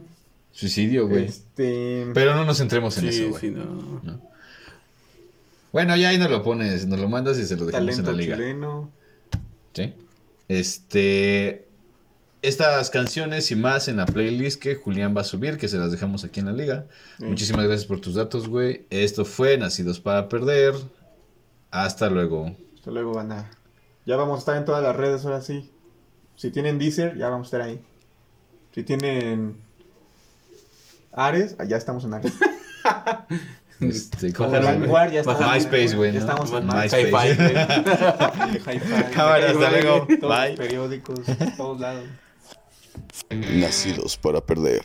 [SPEAKER 3] Suicidio, güey.
[SPEAKER 2] Este.
[SPEAKER 3] Pero no nos centremos en eso, güey.
[SPEAKER 4] sí, no.
[SPEAKER 3] Bueno, ya ahí nos lo pones, nos lo mandas y se lo dejamos en la liga.
[SPEAKER 2] chileno.
[SPEAKER 3] ¿Sí? Este. Estas canciones y más en la playlist que Julián va a subir, que se las dejamos aquí en la liga.
[SPEAKER 2] Sí.
[SPEAKER 3] Muchísimas gracias por tus datos, güey. Esto fue Nacidos para Perder. Hasta luego.
[SPEAKER 2] Hasta luego, banda. Ya vamos a estar en todas las redes ahora sí. Si tienen Deezer, ya vamos a estar ahí. Si tienen Ares, allá estamos en Ares.
[SPEAKER 3] Este.
[SPEAKER 2] Vanguard, ya estamos.
[SPEAKER 3] MySpace, güey,
[SPEAKER 2] Ya estamos en
[SPEAKER 3] MySpace.
[SPEAKER 2] MySpace.
[SPEAKER 4] Hi-Fi, güey.
[SPEAKER 2] Hi-Fi.
[SPEAKER 3] Cámara, hasta luego.
[SPEAKER 2] Todos
[SPEAKER 3] Bye.
[SPEAKER 2] periódicos, todos lados.
[SPEAKER 4] Nacidos para perder.